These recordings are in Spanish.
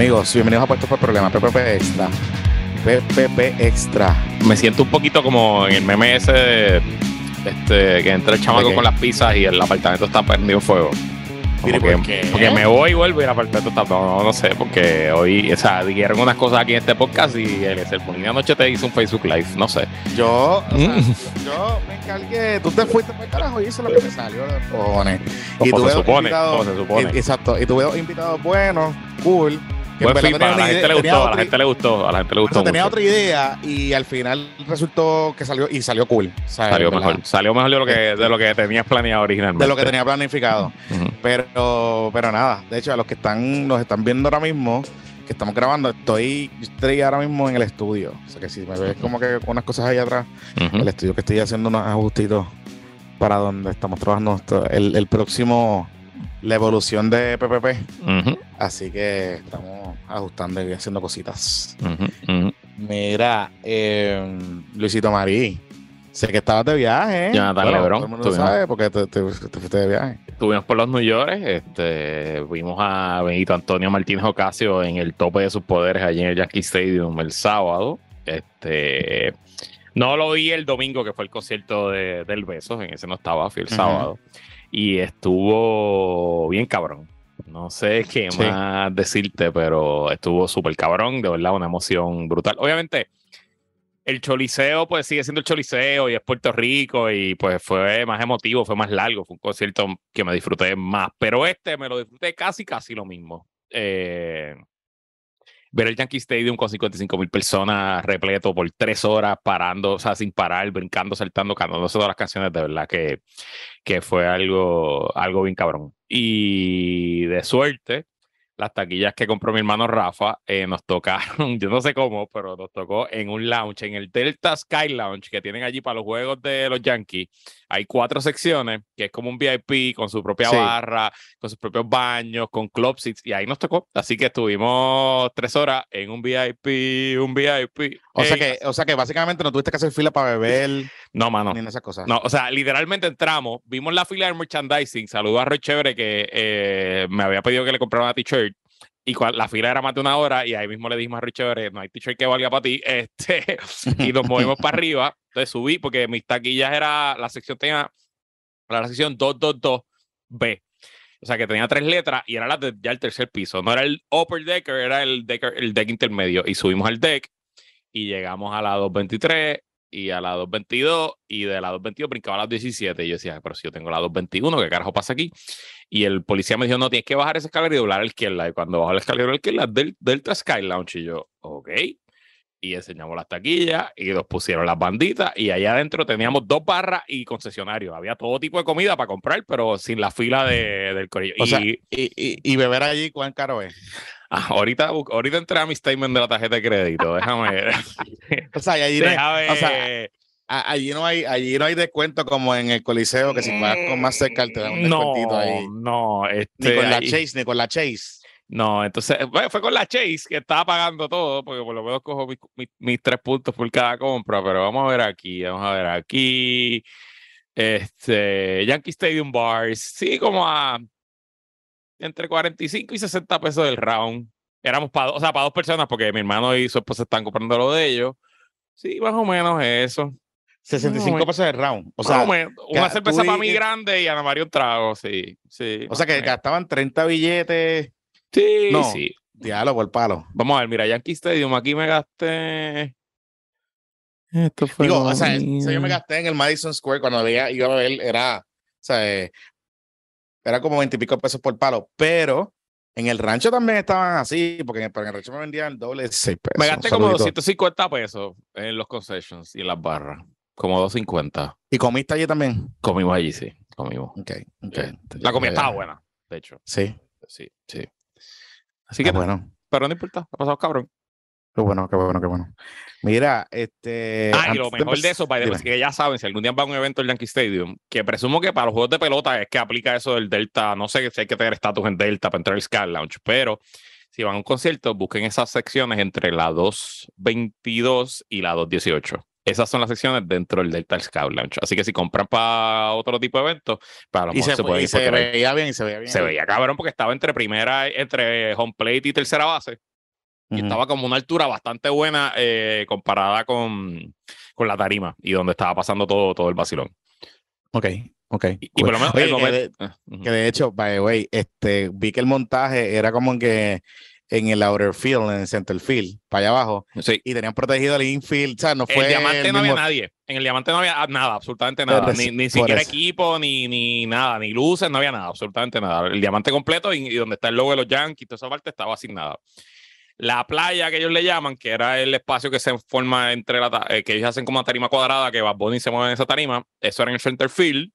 Amigos, bienvenidos a Puestos por Problema, PPP Extra. PPP Extra. Me siento un poquito como en el meme ese de, este, que entra el chamaco con las pizzas y el apartamento está prendido en fuego. Como Mire, que- ¿por qué? Porque me voy y vuelvo y el apartamento está. No, no sé, porque hoy, o sea, dijeron unas cosas aquí en este podcast y el Sermonina anoche te hizo un Facebook Live, no sé. Yo, o sea, Mm. yo me encargué, tú te fuiste para el carajo y hice lo que me salió de cojones. Como tuve se supone, como se supone. y- exacto, y tuve dos invitados buenos, cool. Buen feedback, a la gente le gustó, a la gente le gustó, a la gente le gustó. tenía otra idea y al final resultó que salió y salió cool. Salió verdad, mejor, salió mejor de lo que, de lo que tenías planeado originalmente. De lo que tenía planificado. Pero, pero nada, de hecho, a los que están, nos están viendo ahora mismo, que estamos grabando, estoy, estoy ahora mismo en el estudio. O sea que si me ves como que con unas cosas ahí atrás, Ujú. el estudio que estoy haciendo unos ajustitos para donde estamos trabajando el, el próximo, la evolución de PPP. Así que estamos ajustando y haciendo cositas. Mira, eh, Luisito Marí, sé que estabas de viaje. Jonathan Lebrón, Todo el mundo sabe porque te, te- te fuiste de viaje. Estuvimos por los New York, este, vimos a Benito Antonio Martínez Ocasio en el tope de sus poderes allí en el Yankee Stadium el sábado. Este, no lo vi el domingo, que fue el concierto de, del Besos, en ese no estaba, fui el sábado. Y estuvo bien cabrón. No sé qué Sí. más decirte, pero estuvo súper cabrón, de verdad, una emoción brutal. Obviamente, el choliseo, pues sigue siendo el choliseo y es Puerto Rico y pues fue más emotivo, fue más largo, fue un concierto que me disfruté más, pero este me lo disfruté casi, casi lo mismo. Eh, ver el Yankee Stadium con 55 mil personas repleto por tres horas parando, o sea, sin parar, brincando, saltando, cantándose todas las canciones, de verdad que, que fue algo, algo bien cabrón. Y de suerte, las taquillas que compró mi hermano Rafa eh, nos tocaron, yo no sé cómo, pero nos tocó en un lounge, en el Delta Sky Lounge que tienen allí para los juegos de los Yankees. Hay cuatro secciones, que es como un VIP con su propia Sí. barra, con sus propios baños, con club seats, y ahí nos tocó. Así que estuvimos tres horas en un VIP, un VIP. O sea, Ey, que, o sea que básicamente no tuviste que hacer fila para beber No, mano. ni en esas cosas. No, o sea, literalmente entramos, vimos la fila de merchandising, saludó a Roy Chévere que eh, me había pedido que le comprara una t-shirt y cua- la fila era más de una hora y ahí mismo le dijimos a Roy Chévere, no hay t-shirt que valga para ti, este, y nos movimos para arriba, entonces subí porque mis taquillas era, la sección tenía, la sección 222B. O sea que tenía tres letras y era la de ya el tercer piso. No era el upper decker, era el decker, el deck intermedio. Y subimos al deck y llegamos a la 223 y a la 222 y de la 222 brincaba a las 17 y yo decía, pero si yo tengo la 221, ¿qué carajo pasa aquí? Y el policía me dijo, no, tienes que bajar esa escalera y doblar a la izquierda. Y cuando bajo la escalera a la izquierda, del, Delta Sky Lounge y yo, ok. Y enseñamos las taquillas y nos pusieron las banditas y allá adentro teníamos dos barras y concesionarios. Había todo tipo de comida para comprar, pero sin la fila de, del corillo. O y sea, y, y, y beber allí, ¿cuán caro es? Ah, ahorita, ahorita entré a mi statement de la tarjeta de crédito. Déjame ver. O sea, y allí, no o sea, allí no hay, allí no hay descuento como en el Coliseo, que si vas con más cerca te dan un descuentito ahí. No, Ni este, con la ahí- Chase, ni con la Chase. No, entonces bueno, fue con la Chase que estaba pagando todo, porque por lo menos cojo mis, mis- mis tres puntos por cada compra, pero vamos a ver aquí, vamos a ver aquí. Este, Yankee Stadium Bars, sí, como a entre 45 y 60 pesos del round. Éramos para, o sea, para dos personas, porque mi hermano y su esposa están comprando lo de ellos. Sí, más o menos eso. 65 No, pesos el round. O sea, una cerveza para mí grande y Ana María un trago, sí. sí o sea que gastaban 30 billetes. Sí, No. sí. Diálogo, el palo. Vamos a ver, mira, Yankee Stadium, aquí me gasté. Esto fue. Digo, o sea, yo me gasté en el Madison Square cuando veía, iba a ver, era, o sea, era como 20 y pico pesos por palo, pero en el rancho también estaban así, porque en el, pero en el rancho me vendían el doble de 6 pesos. Me gasté como Saludito. 250 pesos en los concessions y en las barras. Como 250. ¿Y comiste allí también? Comimos allí, sí. Comimos. Ok, ok. Este, La comida estaba buena, de hecho. Sí, Sí, sí. Así que, qué bueno. pero no importa, ha pasado cabrón. Qué bueno, qué bueno, qué bueno. Mira, este. Ah, y lo mejor de eso, es que ya saben, si algún día van a un evento en Yankee Stadium, que presumo que para los juegos de pelota es que aplica eso del Delta, no sé si hay que tener estatus en Delta para entrar al Sky Lounge, pero si van a un concierto, busquen esas secciones entre la 222 y la 218. Esas son las secciones dentro del Delta Sky Lounge. Así que si compran para otro tipo de eventos, para lo Y mejor se, se, pueden y ir se veía bien y se veía bien. Se veía cabrón porque estaba entre primera, entre home plate y tercera base. Y estaba como una altura bastante buena eh, comparada con, con la tarima y donde estaba pasando todo, todo el vacilón. Ok, ok. Y, por lo menos Oye, el que momento- de- Ah. Que de hecho, by the way, este, vi que el montaje era como que en el outer field, en el center field, para allá abajo, Sí. y tenían protegido el infield, o sea, no fue el diamante el no había nadie. En el diamante no había nada, absolutamente nada. Ni, ni siquiera eso. equipo, ni, ni nada, ni luces, no había nada, absolutamente nada. El diamante completo y, y donde está el logo de los Yankees, toda esa parte estaba sin nada. La playa que ellos le llaman, que era el espacio que se forma entre la, eh, que ellos hacen como una tarima cuadrada, que Bad Bunny se mueve en esa tarima, eso era en el center field.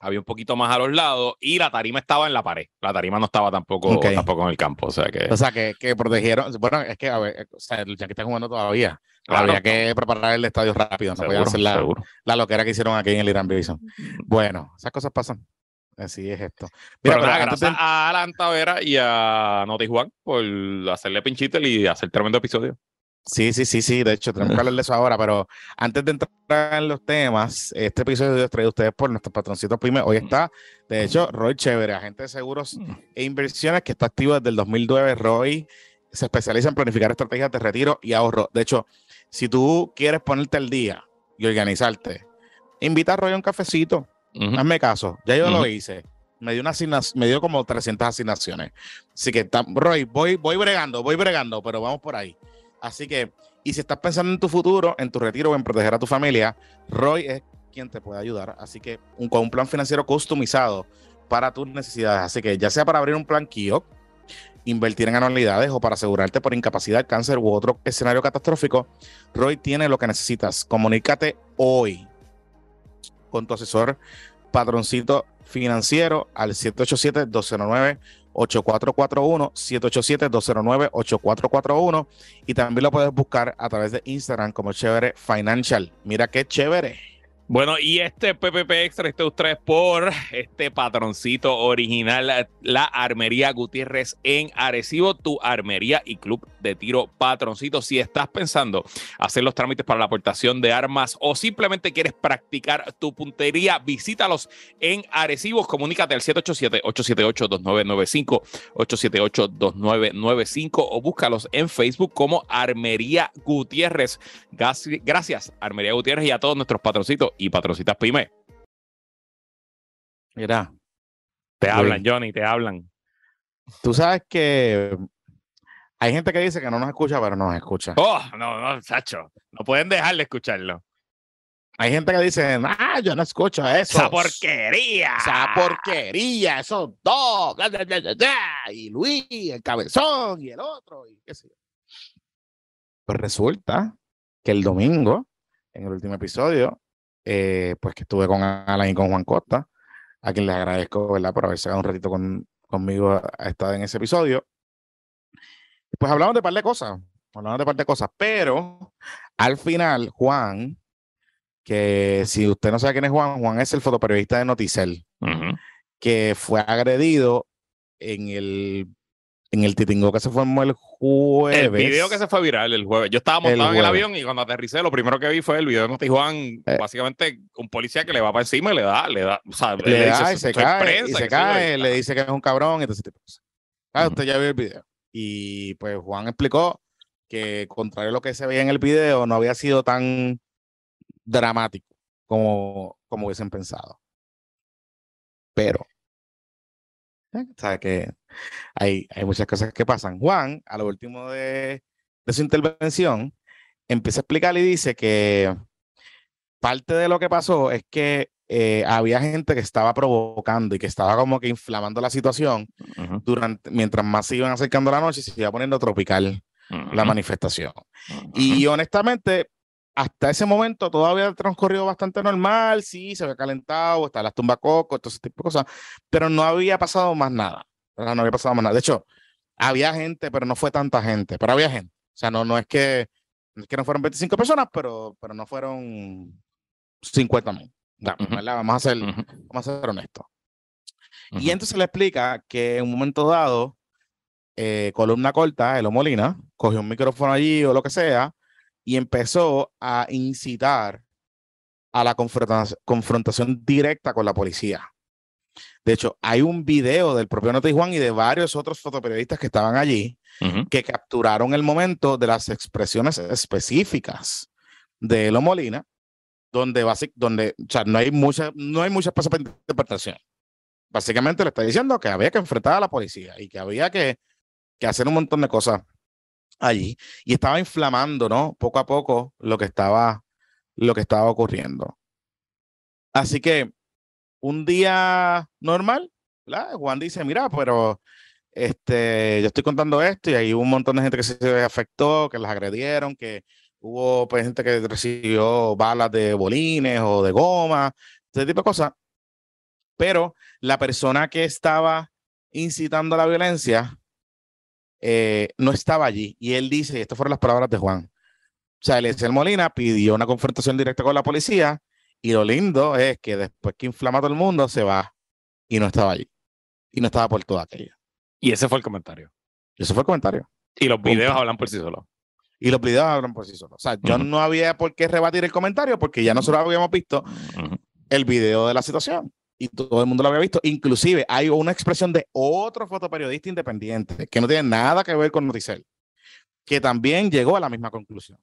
Había un poquito más a los lados y la tarima estaba en la pared. La tarima no estaba tampoco, tampoco en el campo. O sea que. O sea, que, que protegieron. Bueno, es que, a ver, o sea, el Yankee está jugando todavía. Claro. Había que preparar el estadio rápido. No podían seguro, hacer la, la loquera que hicieron aquí en el Irán Bison. Bueno, esas cosas pasan. Así es esto. Mira, Pero, antes gracias a Alan Tavera y a Noti Juan por hacerle pinchito y hacer tremendo episodio. Sí, sí, sí, sí. De hecho, tenemos que hablar de eso ahora, pero antes de entrar en los temas, este episodio es traído a ustedes por nuestros patroncitos Pyme. Hoy está, de hecho, Roy Chévere, agente de seguros e inversiones que está activo desde el 2009. Roy se especializa en planificar estrategias de retiro y ahorro. De hecho, si tú quieres ponerte al día y organizarte, invita a Roy a un cafecito. Hazme caso, ya yo lo hice. Me dio, una me dio como 300 asignaciones. Así que, Roy, voy, voy bregando, voy bregando, pero vamos por ahí. Así que, y si estás pensando en tu futuro, en tu retiro o en proteger a tu familia, Roy es quien te puede ayudar. Así que, un, con un plan financiero customizado para tus necesidades. Así que, ya sea para abrir un plan KIO, invertir en anualidades o para asegurarte por incapacidad, cáncer u otro escenario catastrófico, Roy tiene lo que necesitas. Comunícate hoy con tu asesor patroncito financiero al 787-209-8441, 787-209-8441 y también lo puedes buscar a través de Instagram como Chévere Financial. Mira qué chévere. Bueno, y este PPP Extra está ustedes por este patroncito original, la- la Armería Gutiérrez en Arecibo, tu armería y club de tiro patroncito. Si estás pensando hacer los trámites para la aportación de armas o simplemente quieres practicar tu puntería, visítalos en Arecibo. Comunícate al 787-878-2995, 878-2995 o búscalos en Facebook como Armería Gutiérrez. Gracias, Armería Gutiérrez, y a todos nuestros patroncitos y patroncitas pyme. Mira, Te hablan. Johnny, te hablan. tú sabes que hay gente que dice que no nos escucha, pero nos escucha. Oh, no, no, Sacho. No pueden dejar de escucharlo. Hay gente que dice, ah, yo no escucho eso. ¡Esa porquería! Esa porquería, esos dos, bla, bla, bla, bla, bla, y Luis, el cabezón, y el otro, y qué sé yo. Pues resulta que el domingo, en el último episodio, eh, pues que estuve con Alan y con Juan Costa, a quien les agradezco, ¿verdad?, por haber sacado un ratito con, conmigo a, a estar en ese episodio. Pues hablamos de un par de cosas, hablamos de un par de cosas, pero al final, Juan, que si usted no sabe quién es Juan, Juan es el fotoperiodista de Noticel que fue agredido en el en el titingo que se formó el jueves. El video que se fue viral el jueves. Yo estaba El montado en el avión y cuando aterricé, lo primero que vi fue el video de Juan. Eh. Básicamente, un policía que le va para encima y le da, le da. O sea, le da y se "Esto es cae, prensa", y se cae, le dice que es un cabrón, y todo ese tipo de cosas. Ah, Ujú. usted ya vio el video. Y pues Juan explicó que contrario a lo que se veía en el video, no había sido tan dramático como, como hubiesen pensado. Pero, ¿eh? ¿sabes que hay, hay muchas cosas que pasan. Juan, a lo último de, de su intervención, empieza a explicar y dice que parte de lo que pasó es que eh, había gente que estaba provocando y que estaba como que inflamando la situación Ujú, durante, mientras más se iban acercando la noche, se iba poniendo tropical la ujú, manifestación. ujú. Y honestamente, hasta ese momento todo había transcurrido bastante normal, sí, se había calentado, estaban las tumbacocos, todo ese tipo de cosas, pero no había pasado más nada. ¿Verdad? No había pasado más nada. De hecho, había gente, pero no fue tanta gente, pero había gente. O sea, no, no es que, no es que no fueron 25 personas, pero, pero no fueron 50 mil. Ujú. Vamos a ser, Ujú, vamos a ser honestos. Y entonces le explica que en un momento dado, eh, columna corta, Elo Molina, cogió un micrófono allí o lo que sea, y empezó a incitar a la confronta- confrontación directa con la policía. De hecho, hay un video del propio Noti Juan y de varios otros fotoperiodistas que estaban allí que capturaron el momento de las expresiones específicas de Elo Molina, donde, basic, donde o sea, no hay mucha, no hay espacio para interpretación. Básicamente le está diciendo que había que enfrentar a la policía y que había que, que hacer un montón de cosas allí. Y estaba inflamando, ¿no? Poco a poco lo que estaba, lo que estaba ocurriendo. Así que un día normal, ¿verdad? Juan dice, mira, pero este, yo estoy contando esto y hay un montón de gente que se afectó, que las agredieron, que hubo pues, gente que recibió balas de bolines o de goma, ese tipo de cosas. Pero la persona que estaba incitando a la violencia eh, no estaba allí. Y él dice, y estas fueron las palabras de Juan. O sea, Eliezer Molina pidió una confrontación directa con la policía y lo lindo es que después que inflama todo el mundo se va y no estaba allí. Y no estaba por toda aquella. Y ese fue el comentario. Y eso fue el comentario. Y los videos Punto. hablan por sí solos. Y los videos hablan por sí solos. O sea, yo no había por qué rebatir el comentario porque ya nosotros habíamos visto el video de la situación y todo el mundo lo había visto. Inclusive hay una expresión de otro fotoperiodista independiente que no tiene nada que ver con Noticel, que también llegó a la misma conclusión.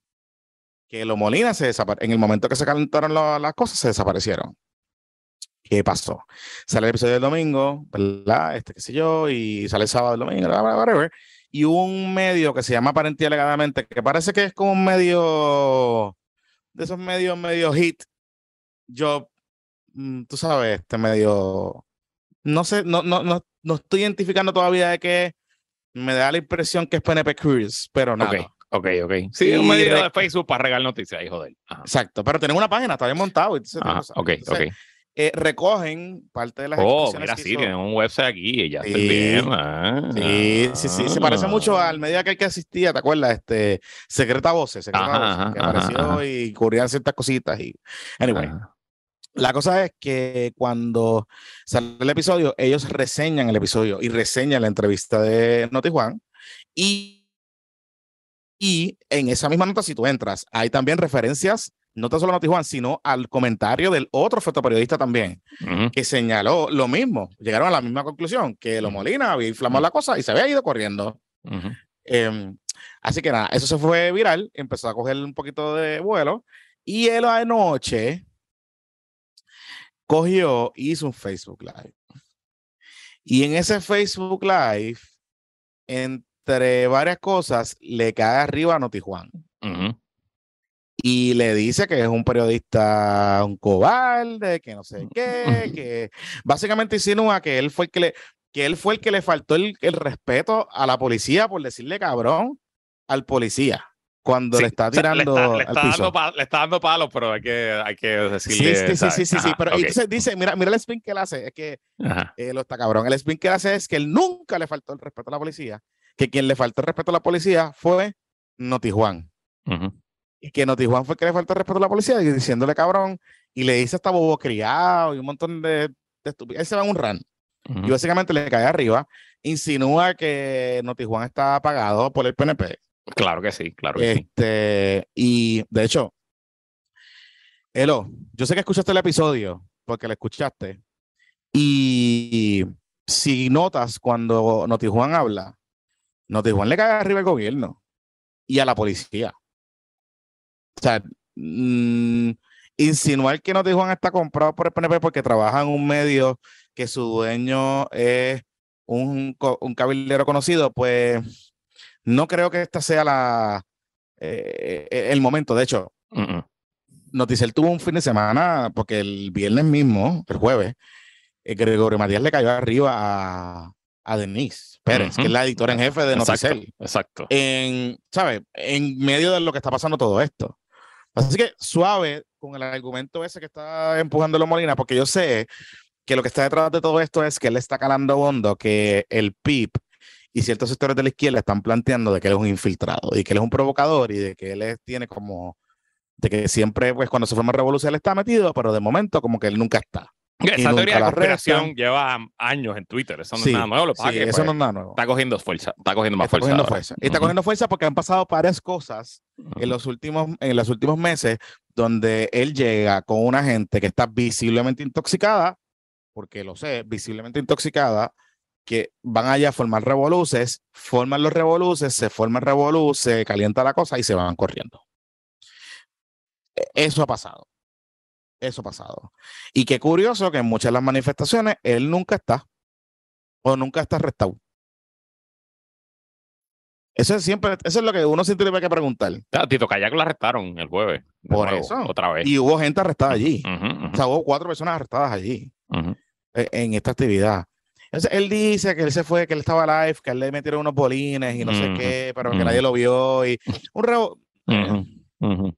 Que los Molina se en el momento que se calentaron las cosas, se desaparecieron. ¿Qué pasó? Sale el episodio del domingo, ¿verdad? Este, qué sé yo, y sale el sábado, el domingo, whatever. Y un medio que se llama Aparentía Alegadamente, que parece que es como un medio de esos medios, medio hit. Yo, mm, tú sabes, este medio. No sé, no, no, no, no estoy identificando todavía de qué. Me da la impresión que es PNP Cruise, pero nada. Ok, ok, ok. Sí, Y un medio de Facebook para regalar noticias, hijo de él. Ajá. Exacto, pero tienen una página, está bien montado. y de Ajá, ok, Entonces, ok. eh, recogen parte de las Oh, mira, que sí, tienen un website aquí y ya estoy Sí. bien. Ah, Sí, sí, sí, se parece mucho al medio aquel que asistía, ¿te acuerdas? Este, Secreta Voces, Secreta Ajá, Voces, ajá, que apareció ajá. y cubrían ciertas cositas. Y, anyway, la cosa es que cuando sale el episodio, ellos reseñan el episodio y reseñan la entrevista de Noti Juan. Y, y en esa misma nota, si tú entras, hay también referencias, no tan solo a Juan, sino al comentario del otro fotoperiodista también, Ujú. que señaló lo mismo. Llegaron a la misma conclusión, que lo Molina había inflamado la cosa y se había ido corriendo. Ujú. Em, así que nada, eso se fue viral, empezó a coger un poquito de vuelo y él anoche cogió, hizo un Facebook Live. Y en ese Facebook Live, entre varias cosas, le cae arriba a Notijuan Ujú. y le dice que es un periodista, un cobarde, que no sé qué, que básicamente insinúa que él fue el que le, que él fue el que le faltó el, el respeto a la policía por decirle cabrón al policía cuando Sí, le está tirando le está, le al está piso. dando pa- le está dando palos, pero hay que, hay que Sí, decirle. sí, sí, sí, sí, sí, Ajá, pero ok. entonces dice, mira, mira el spin que él hace, es que eh, lo está cabrón. El spin que él hace es que él nunca le faltó el respeto a la policía, que quien le faltó el respeto a la policía fue Notijuan. Ujú. y que Notijuan fue el que le faltó el respeto a la policía y diciéndole cabrón y le dice hasta bobo criado y un montón de, de estupidez. Él se va en un run y básicamente le cae arriba, insinúa que Notijuan está pagado por el PNP. Claro que sí, claro que sí. Este, y de hecho, Elo, yo sé que escuchaste el episodio porque lo escuchaste. Y si notas cuando Notijuan habla, Notijuan le cae arriba al gobierno y a la policía. O sea, mm, insinuar que Notijuan está comprado por el PNP porque trabaja en un medio que su dueño es un, un cabildero conocido, pues no creo que esta sea la eh, eh, el momento. De hecho, Ujú. Noticel tuvo un fin de semana, porque el viernes mismo, el jueves, eh, Gregorio Matías le cayó arriba a, a Denise Pérez, que es la editora en jefe de Exacto, Noticel, exacto. en, ¿sabes? En medio de lo que está pasando todo esto. Así que suave con el argumento ese que está empujando los Molina, porque yo sé que lo que está detrás de todo esto es que él está calando hondo, que el PIB y ciertos sectores de la izquierda están planteando de que él es un infiltrado y que él es un provocador y de que él es- tiene como, de que siempre, pues cuando se forma revolución él está metido, pero de momento como que él nunca está. Esa teoría de la conspiración lleva años en Twitter. Eso no Sí, es nada nuevo. Lo Sí, que, eso pues, no es nada nuevo. está cogiendo fuerza. Está cogiendo más Está fuerza. cogiendo fuerza. Está Ujú. cogiendo fuerza porque han pasado varias cosas en los últimos, en los últimos meses donde él llega con una gente que está visiblemente intoxicada porque lo sé, visiblemente intoxicada, que van allá a formar revoluces, forman los revoluces, se forma el revolú, se calienta la cosa y se van corriendo. E, eso ha pasado. Eso ha pasado. Y qué curioso que en muchas de las manifestaciones él nunca está o nunca está arrestado. Eso es siempre, eso es lo que uno siempre tiene que preguntar. A Tito Kayak lo arrestaron el jueves. Por eso. Otra vez. Y hubo gente arrestada allí. O sea, hubo cuatro personas arrestadas allí eh, en esta actividad. Entonces, él dice que él se fue, que él estaba live, que él le metieron unos bolines y no sé qué, pero que nadie lo vio. Y un ujú.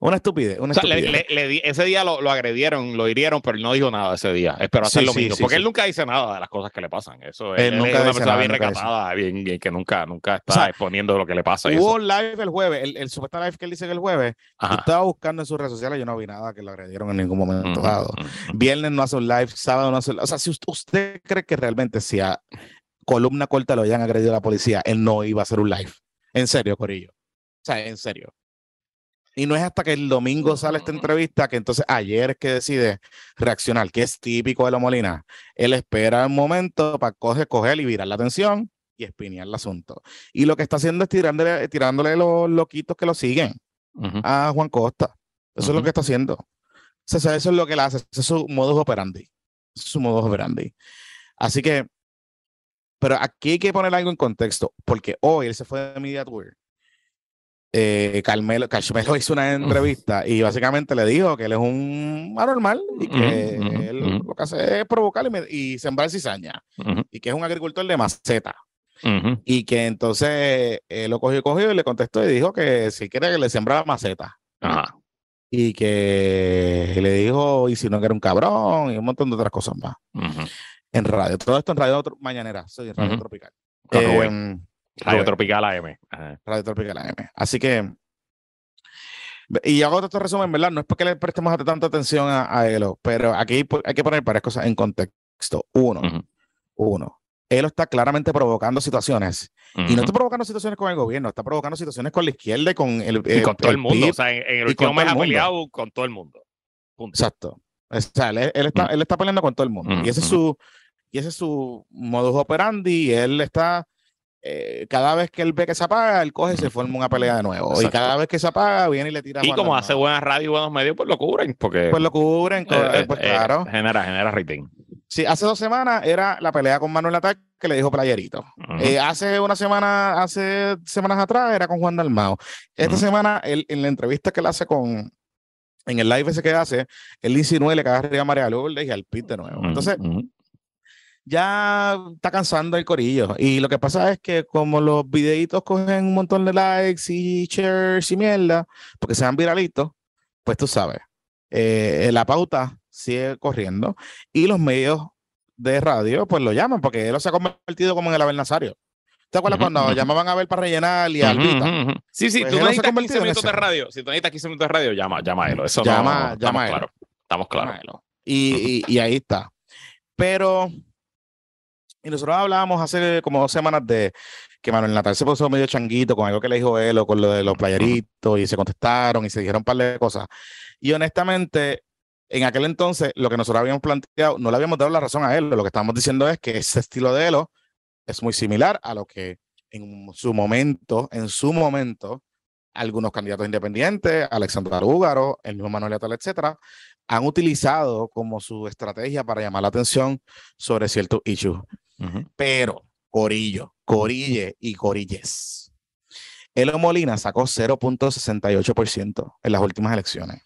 Una estupidez, una O sea, le- estupidez. le- le di- ese día lo, lo agredieron, lo hirieron, pero él no dijo nada ese día. Esperó hacer Sí, lo mismo. sí, porque sí. él nunca dice nada de las cosas que le pasan. Eso Él él, nunca es una persona nada, bien recatada, bien, bien- que nunca, nunca está O sea, exponiendo lo que le pasa. Hubo eso. live el jueves, el, el supuesto live que él dice que el jueves, yo estaba buscando en sus redes sociales, yo no vi nada que lo agredieron en ningún momento dado. Viernes no hace un live, sábado no hace un O sea, si usted, usted cree que realmente si a columna corta lo hayan agredido a la policía, él no iba a hacer un live. En serio, Corillo. O sea, en serio. Y no es hasta que el domingo sale esta entrevista que entonces ayer es que decide reaccionar, que es típico de la Molina. Él espera un momento para coger, coger y virar la atención y espinear el asunto. Y lo que está haciendo es tirándole, tirándole los loquitos que lo siguen Ujú. a Juan Costa. Eso es lo que está haciendo. O sea, eso es lo que él hace. Ese es su modus operandi. Ese es su modus operandi. Así que, pero aquí hay que poner algo en contexto, porque hoy él se fue de Media Tour. Eh, Carmelo, Carmelo hizo una entrevista y básicamente le dijo que él es un anormal y que él lo que hace es provocar y, me- y sembrar cizaña y que es un agricultor de maceta y que entonces él lo cogió, cogió y le contestó y dijo que si quiere que le sembrara maceta Ajá. y que le dijo, y si no que era un cabrón, y un montón de otras cosas más. En radio. Todo esto en radio mañanera, soy Radio Ujú. Tropical. Con Eh, Rubén. Radio Rubén, Tropical AM. Ajá. Radio Tropical AM. Así que, y hago todo este resumen, ¿verdad? No es porque le prestemos tanta atención a, a Elo, pero aquí hay que poner varias cosas en contexto. Uno, Ujú. uno. Elo está claramente provocando situaciones. Y no está provocando situaciones con el gobierno, está provocando situaciones con la izquierda y con el, Y con todo el mundo. PIB. O sea, en, en el último mes ha el peleado con todo el mundo. Punto. Exacto. O sea, él, él está, Mm. él está peleando con todo el mundo. Mm, y ese es mm. su, y ese es su modus operandi. Y él está, eh, cada vez que él ve que se apaga, él coge y se forma una pelea de nuevo. Y cada vez que se apaga, viene y le tira. Y como hace buena radio y buenos medios, pues lo cubren. Porque Pues lo cubren, eh, eh, pues eh, claro. genera, genera rating. Sí, hace dos semanas era la pelea con Manuel Ataque que le dijo playerito. Hace una semana, hace semanas atrás era con Juan Dalmao. Esta semana, él, en la entrevista que él hace con, en el live ese que hace, él insinúa y le cae arriba a María Lourdes y al Pit de nuevo. Entonces. Ya está cansando el corillo. Y lo que pasa es que como los videitos cogen un montón de likes y shares y mierda, porque sean viralitos, pues tú sabes, eh, la pauta sigue corriendo y los medios de radio pues lo llaman porque él se ha convertido como en el Abel Nazario. ¿Te acuerdas Ujú, cuando llamaban a ver para rellenar y a Albita? Sí, sí, Pues tú no se necesitas 15 convertido en minutos de radio. Si tú necesitas 15 minutos de radio, llama, llama a él. Eso Llama- no, llama estamos claros. Estamos claros. Y- y ahí está. Pero, y nosotros hablábamos hace como dos semanas de que Manuel Natal se puso medio changuito con algo que le dijo él o con lo de los playeritos y se contestaron y se dijeron un par de cosas. Y honestamente, en aquel entonces, lo que nosotros habíamos planteado, no le habíamos dado la razón a él. Lo que estábamos diciendo es que ese estilo de Elo es muy similar a lo que en su momento, en su momento, algunos candidatos independientes, Alexandra Arúgaro, el mismo Manuel Natal, etcétera, han utilizado como su estrategia para llamar la atención sobre ciertos issues. Pero, Corillo, Corille y Corilles. Elo Molina sacó 0.68% en las últimas elecciones.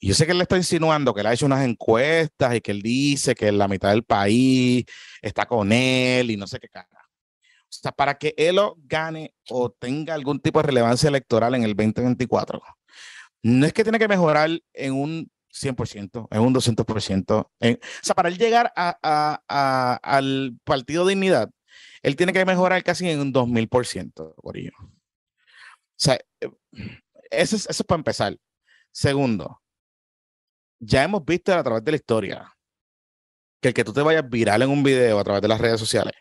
Y yo sé que él le está insinuando que él ha hecho unas encuestas y que él dice que la mitad del país está con él y no sé qué cara. O sea, para que Elo gane o tenga algún tipo de relevancia electoral en el 2024, no es que tiene que mejorar en un 100%, en un 200%. en- o sea, para él llegar al Partido Dignidad, él tiene que mejorar casi en un 2000%, Corillo. O sea, eso es, eso es para empezar. Segundo, ya hemos visto a través de la historia que el que tú te vayas viral en un video a través de las redes sociales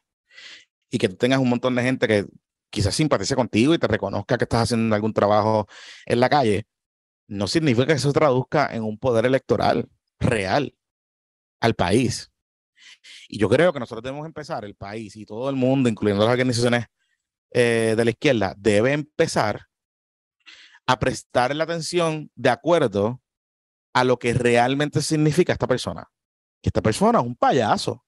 y que tú tengas un montón de gente que quizás simpatice contigo y te reconozca que estás haciendo algún trabajo en la calle, no significa que eso se traduzca en un poder electoral real al país. Y yo creo que nosotros debemos empezar, el país y todo el mundo, incluyendo las organizaciones eh, de la izquierda, debe empezar a prestar la atención de acuerdo a lo que realmente significa esta persona. Que esta persona es un payaso.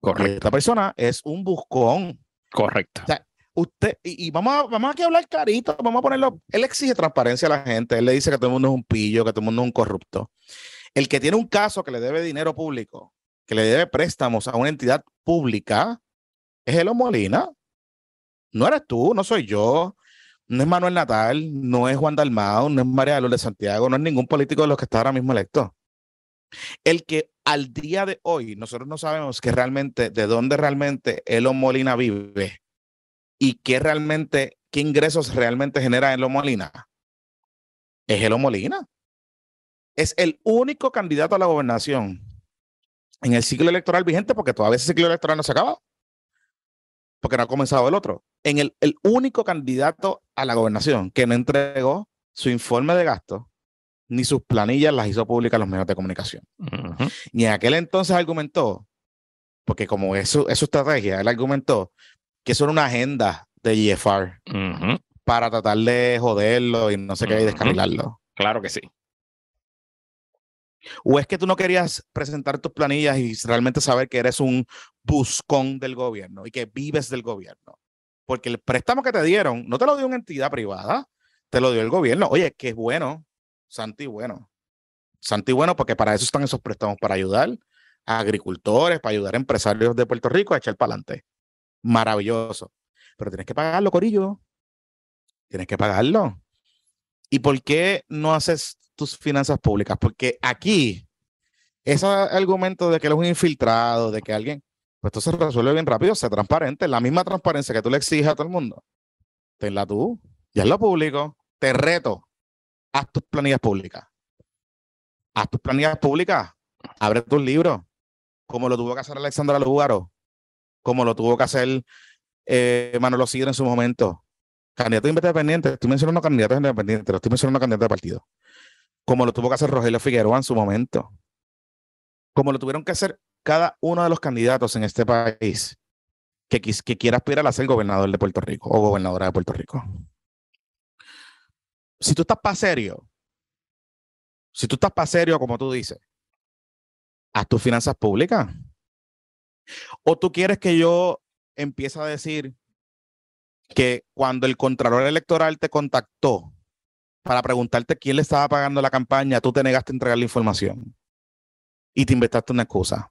Correcto. Esta persona es un buscón. Correcto. O sea, usted, y, vamos, a, vamos aquí a hablar clarito, vamos a ponerlo. Él exige transparencia a la gente, él le dice que todo el mundo es un pillo, que todo el mundo es un corrupto. El que tiene un caso que le debe dinero público, que le debe préstamos a una entidad pública, es Elo Molina. No eres tú, no soy yo, no es Manuel Natal, no es Juan Dalmao, no es María de Santiago, no es ningún político de los que está ahora mismo electo. El que al día de hoy nosotros no sabemos que realmente, de dónde realmente Elo Molina vive y qué realmente, qué ingresos realmente genera Elo Molina, es Elo Molina. Es el único candidato a la gobernación en el ciclo electoral vigente porque todavía ese ciclo electoral no se acaba porque no ha comenzado el otro. En el, el único candidato a la gobernación que no entregó su informe de gasto ni sus planillas las hizo públicas los medios de comunicación. Y en aquel entonces argumentó, porque como es su, estrategia, él argumentó que era una agenda de GFR para tratar de joderlo y no sé qué, y descarrilarlo. Claro que sí. ¿O es que tú no querías presentar tus planillas y realmente saber que eres un buscón del gobierno y que vives del gobierno? Porque el préstamo que te dieron no te lo dio una entidad privada, te lo dio el gobierno. Oye, qué bueno, Santi, bueno. Santi, bueno, porque para eso están esos préstamos, para ayudar a agricultores, para ayudar a empresarios de Puerto Rico a echar para adelante. Maravilloso. Pero tienes que pagarlo, Corillo. Tienes que pagarlo. ¿Y por qué no haces tus finanzas públicas, porque aquí ese argumento de que él es un infiltrado, de que alguien, pues esto se resuelve bien rápido, sea transparente, la misma transparencia que tú le exiges a todo el mundo, tenla tú, ya lo público, te reto, haz tus planillas públicas, haz tus planillas públicas, abre tus libros, como lo tuvo que hacer Alexandra Lugaro, como lo tuvo que hacer eh, Manolo Sidra en su momento, candidato independiente, estoy mencionando candidatos independientes, estoy mencionando candidatos de partido como lo tuvo que hacer Rogelio Figueroa en su momento, como lo tuvieron que hacer cada uno de los candidatos en este país que, que quiera aspirar a ser gobernador de Puerto Rico o gobernadora de Puerto Rico. Si tú estás para serio, si tú estás para serio, como tú dices, haz tus finanzas públicas. O tú quieres que yo empiece a decir que cuando el Contralor Electoral te contactó para preguntarte quién le estaba pagando la campaña, tú te negaste a entregar la información y te inventaste una excusa.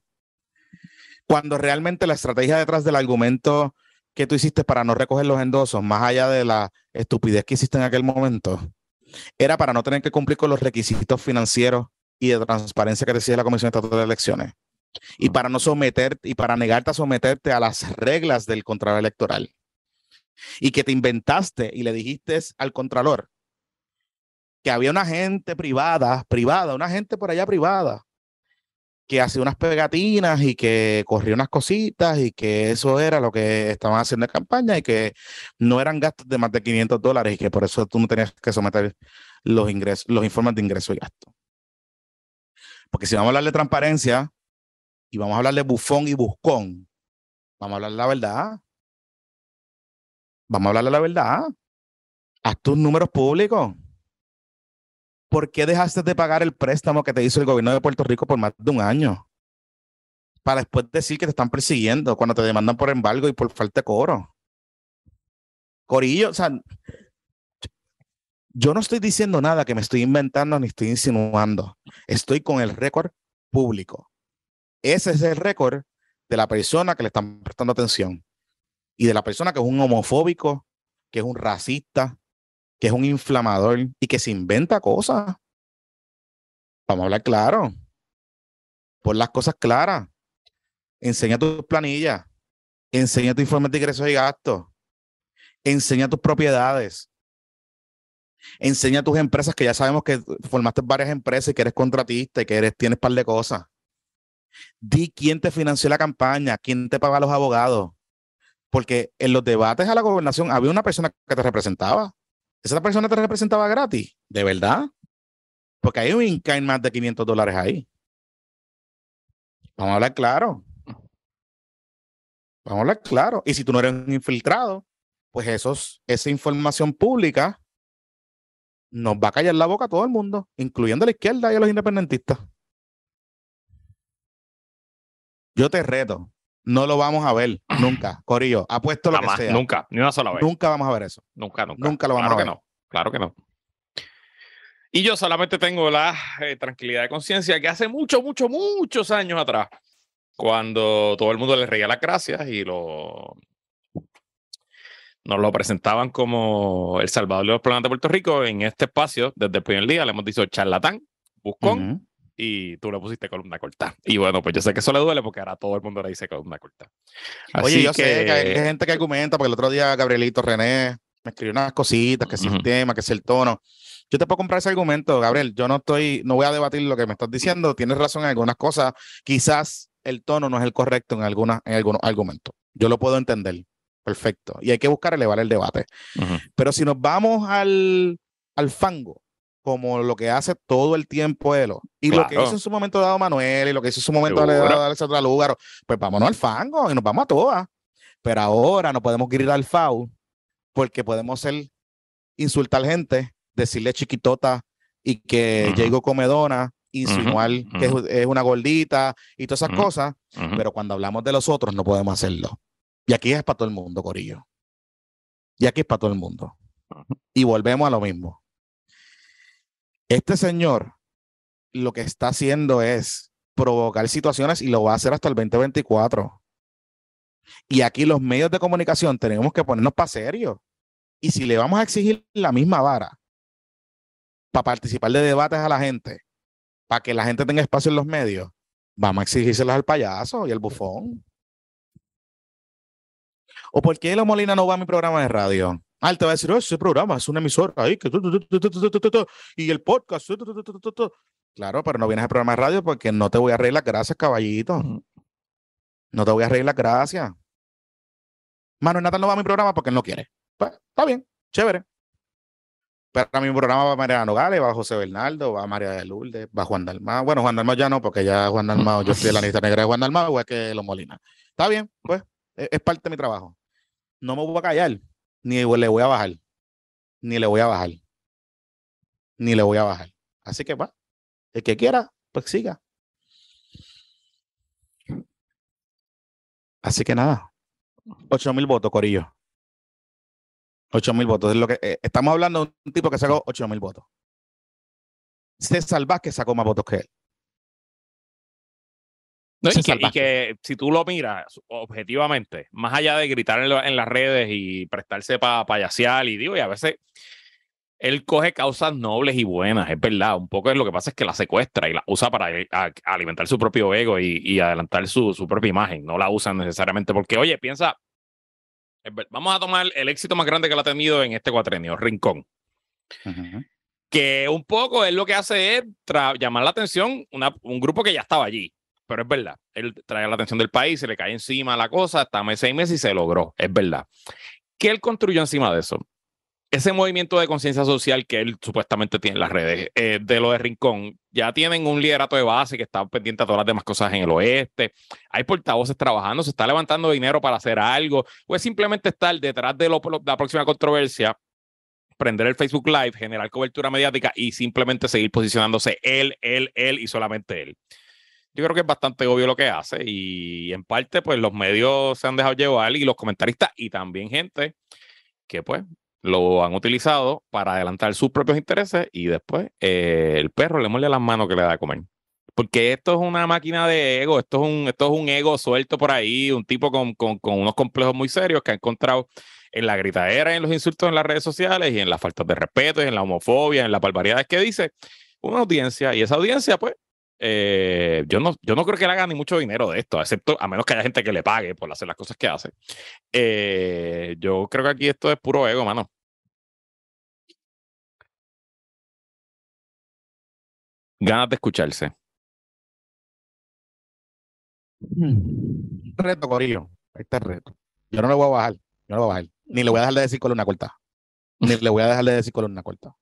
Cuando realmente la estrategia detrás del argumento que tú hiciste para no recoger los endosos, más allá de la estupidez que hiciste en aquel momento, era para no tener que cumplir con los requisitos financieros y de transparencia que decía la Comisión Estatal de Elecciones. Y para no someter y para negarte a someterte a las reglas del Contralor Electoral. Y que te inventaste y le dijiste al Contralor que había una gente privada, privada, una gente por allá privada, que hacía unas pegatinas y que corría unas cositas y que eso era lo que estaban haciendo en campaña y que no eran gastos de más de 500 dólares y que por eso tú no tenías que someter los ingresos, los informes de ingreso y gasto. Porque si vamos a hablar de transparencia y vamos a hablar de bufón y buscón, vamos a hablar la verdad. Vamos a hablar la verdad. Haz tus números públicos. ¿por qué dejaste de pagar el préstamo que te hizo el gobierno de Puerto Rico por más de un año? Para después decir que te están persiguiendo cuando te demandan por embargo y por falta de cobro. Corillo, o sea, yo no estoy diciendo nada que me estoy inventando ni estoy insinuando. Estoy con el récord público. Ese es el récord de la persona que le están prestando atención y de la persona que es un homofóbico, que es un racista, que es un inflamador y que se inventa cosas. Vamos a hablar claro. Pon las cosas claras. Enseña tus planillas. Enseña tu informe de ingresos y gastos. Enseña tus propiedades. Enseña tus empresas, que ya sabemos que formaste varias empresas y que eres contratista y que eres, tienes par de cosas. Di quién te financió la campaña, quién te paga los abogados. Porque en los debates a la gobernación había una persona que te representaba. ¿Esa persona te representaba gratis? ¿De verdad? Porque hay un income más de 500 dólares ahí. Vamos a hablar claro. Vamos a hablar claro. Y si tú no eres un infiltrado, pues esos, esa información pública nos va a callar la boca a todo el mundo, incluyendo a la izquierda y a los independentistas. Yo te reto, no lo vamos a ver nunca, Corillo. Apuesto lo que sea. Nunca, ni una sola vez. Nunca vamos a ver eso. Nunca, nunca. Nunca lo vamos a ver. Que no, claro que no. Y yo solamente tengo la eh, tranquilidad de conciencia que hace muchos, muchos, muchos años atrás, cuando todo el mundo le reía las gracias y lo nos lo presentaban como el salvador de los problemas de Puerto Rico en este espacio, desde el primer día le hemos dicho charlatán, buscón, y tú le pusiste columna corta. Y bueno, pues yo sé que eso le duele porque ahora todo el mundo le dice columna corta. Oye, yo sé que hay gente que argumenta, porque el otro día Gabrielito René me escribió unas cositas, que es el tema, que es el tono. Yo te puedo comprar ese argumento, Gabriel. Yo no estoy, no voy a debatir lo que me estás diciendo. Tienes razón en algunas cosas. Quizás el tono no es el correcto en, algunas, en algunos argumentos. Yo lo puedo entender. Perfecto. Y hay que buscar elevar el debate. Pero si nos vamos al, al fango, como lo que hace todo el tiempo Elo, y lo que hizo en su momento dado Manuel, y lo que hizo en su momento dado Alexandra Lúgaro, pues vámonos al fango y nos vamos a todas. Pero ahora no podemos gritar al FAU porque podemos ser, insultar gente, decirle chiquitota y que uh comedona, insinuar que es, una gordita y todas esas cosas, pero cuando hablamos de los otros no podemos hacerlo. Y aquí es para todo el mundo, Corillo. Y aquí es para todo el mundo. Y volvemos a lo mismo. Este señor lo que está haciendo es provocar situaciones y lo va a hacer hasta el 2024. Y aquí los medios de comunicación tenemos que ponernos para serio. Y si le vamos a exigir la misma vara para participar de debates a la gente, para que la gente tenga espacio en los medios, vamos a exigírselas al payaso y al bufón. ¿O por qué la Molina no va a mi programa de radio? Ah, te va a decir, oh, ese programa es una emisora ahí, que y el podcast. Claro, pero no vienes al programa de radio porque no te voy a reír las gracias, caballito. No te voy a reír las gracias. Manuel Natal no va a mi programa porque él no quiere. Pues, está bien, chévere. Pero a mi programa va María Nogales, va José Bernardo, va María de Lourdes, va Juan Dalmao. Bueno, Juan Dalmao ya no, porque ya Juan Dalmao, yo estoy en la lista negra de Juan Dalmao, igual que los Molina. Está bien, pues, e, es parte de mi trabajo no me voy a callar, ni le voy a bajar, ni le voy a bajar, ni le voy a bajar. Así que va, el que quiera, pues siga. Así que nada, 8 mil votos, Corillo. 8 mil votos. Es lo que, eh, estamos hablando de un tipo que sacó 8 mil votos. César que sacó más votos que él y, que, si tú lo miras objetivamente, más allá de gritar en, las redes y prestarse para payasear, y digo, y a veces él coge causas nobles y buenas, es verdad. Un poco es lo que pasa es que la secuestra y la usa para alimentar su propio ego y, adelantar su, su, propia imagen. No la usan necesariamente porque, oye, piensa, vamos a tomar el éxito más grande que la ha tenido en este cuatrenio, Rincón. Que un poco es lo que hace es llamar la atención una, un grupo que ya estaba allí pero es verdad. Él trae la atención del país, se le cae encima la cosa, hasta seis meses y se logró, es verdad. ¿Qué él construyó encima de eso? Ese movimiento de conciencia social que él supuestamente tiene en las redes, eh, de lo de Rincón, ya tienen un liderato de base que está pendiente a todas las demás cosas en el oeste. Hay portavoces trabajando, se está levantando dinero para hacer algo, o es simplemente estar detrás de, de la próxima controversia prender el Facebook Live, generar cobertura mediática y simplemente seguir posicionándose él, él, él y solamente él yo creo que es bastante obvio lo que hace y en parte pues los medios se han dejado llevar y los comentaristas y también gente que pues lo han utilizado para adelantar sus propios intereses y después eh, el perro le muerde las manos que le da a comer. Porque esto es una máquina de ego, esto es un, esto es un ego suelto por ahí, un tipo con, con, con unos complejos muy serios que ha encontrado en la gritadera, en los insultos en las redes sociales y en las faltas de respeto, y en la homofobia, en las barbaridades que dice una audiencia y esa audiencia pues eh, yo, no, yo no creo que él haga ni mucho dinero de esto, excepto a menos que haya gente que le pague por hacer las cosas que hace. Eh, yo creo que aquí esto es puro ego, mano. Ganas de escucharse. Hmm. Reto, Corillo. Ahí está el reto. Yo no le voy a bajar. Yo no le voy a bajar. Ni le voy a dejar de decir con una corta. Ni le voy a dejar de decir con una corta.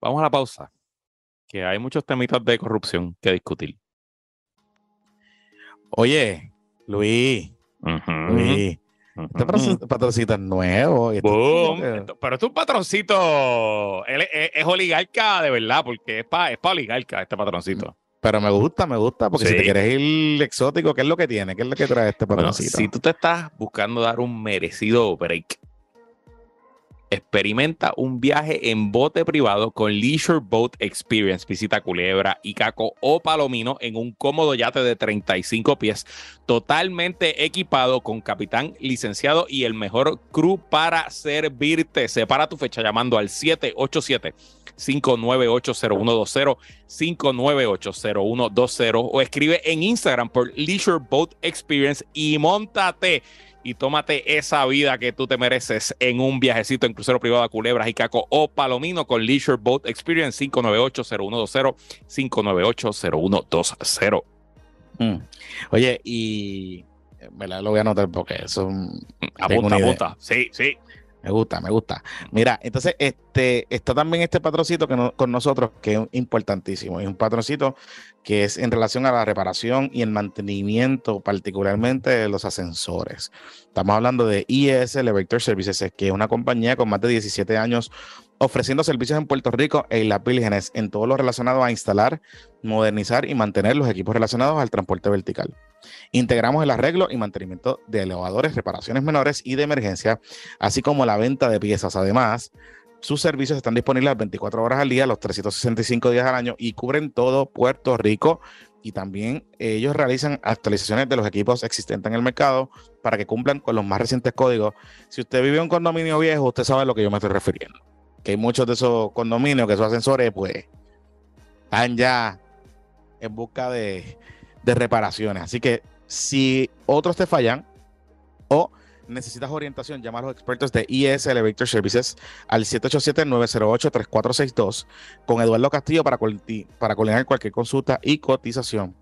Vamos a la pausa, que hay muchos temitas de corrupción que discutir. Oye, Luis, Luis, este patroncito es nuevo. Pero es un patroncito, él es, oligarca de verdad, porque es para es oligarca este patroncito. Pero me gusta, me gusta, porque si te quieres ir exótico, ¿qué es lo que tiene? ¿Qué es lo que trae este patroncito? si tú te estás buscando dar un merecido break, Experimenta un viaje en bote privado con Leisure Boat Experience. Visita Culebra, Icaco o Palomino en un cómodo yate de 35 pies, totalmente equipado con capitán licenciado y el mejor crew para servirte. Separa tu fecha llamando al 787 5980120 5980120 o escribe en Instagram por Leisure Boat Experience y montate y tómate esa vida que tú te mereces en un viajecito en crucero privado a Culebras y Caco o Palomino con Leisure Boat Experience 598-0120 598-0120. Mm. Oye, y me la lo voy a anotar porque eso apunta, apunta. Sí, sí. Me gusta, me gusta. Mira, entonces este, está también este patroncito que con nosotros que es importantísimo. Es un patroncito que es en relación a la reparación y el mantenimiento, particularmente de los ascensores. Estamos hablando de IES Elevator Services, que es una compañía con más de 17 años ofreciendo servicios en Puerto Rico e Islas Vírgenes en todo lo relacionado a instalar, modernizar y mantener los equipos relacionados al transporte vertical. Integramos el arreglo y mantenimiento de elevadores, reparaciones menores y de emergencia, así como la venta de piezas. Además, sus servicios están disponibles 24 horas al día, los 365 días al año y cubren todo Puerto Rico. Y también ellos realizan actualizaciones de los equipos existentes en el mercado para que cumplan con los más recientes códigos. Si usted vive en un condominio viejo, usted sabe a lo que yo me estoy refiriendo. Que hay muchos de esos condominios que esos ascensores, pues, están ya en busca de, reparaciones. Así que si otros te fallan o necesitas orientación, llama a los expertos de IS Elevator Services al 787-908-3462 con Eduardo Castillo para, para coordinar cualquier consulta y cotización.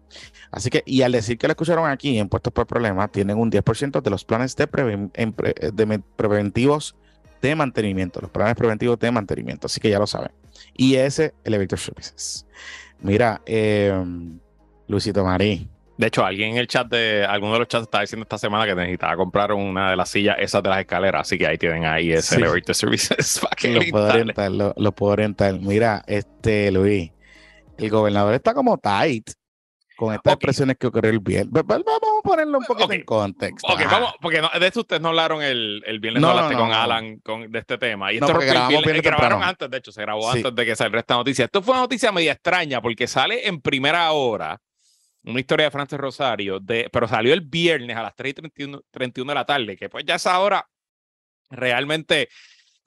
Así que, y al decir que lo escucharon aquí en Puestos por Problemas, tienen un 10% de los planes de preventivos de mantenimiento, los planes preventivos de mantenimiento. Así que ya lo saben. IS Elevator Services. Mira, eh, Luisito Marí. De hecho, alguien en el chat de alguno de los chats estaba diciendo esta semana que necesitaba comprar una de las sillas esas de las escaleras, así que ahí tienen ahí ese Elevator Services para que lo puedo orientar, lo, puedo orientar. Mira, este Luis, el gobernador está como tight con estas expresiones que ocurrió el viernes. Vamos a ponerlo un poquito en contexto. Ok, vamos, porque de esto ustedes no hablaron el, el viernes, no, hablaste con Alan con, de este tema. Y esto grabamos el, grabaron antes, de hecho, se grabó antes de que saliera esta noticia. Esto fue una noticia media extraña porque sale en primera hora una historia de Francis Rosario, de, pero salió el viernes a las 3 y 31, de la tarde, que pues ya esa hora realmente,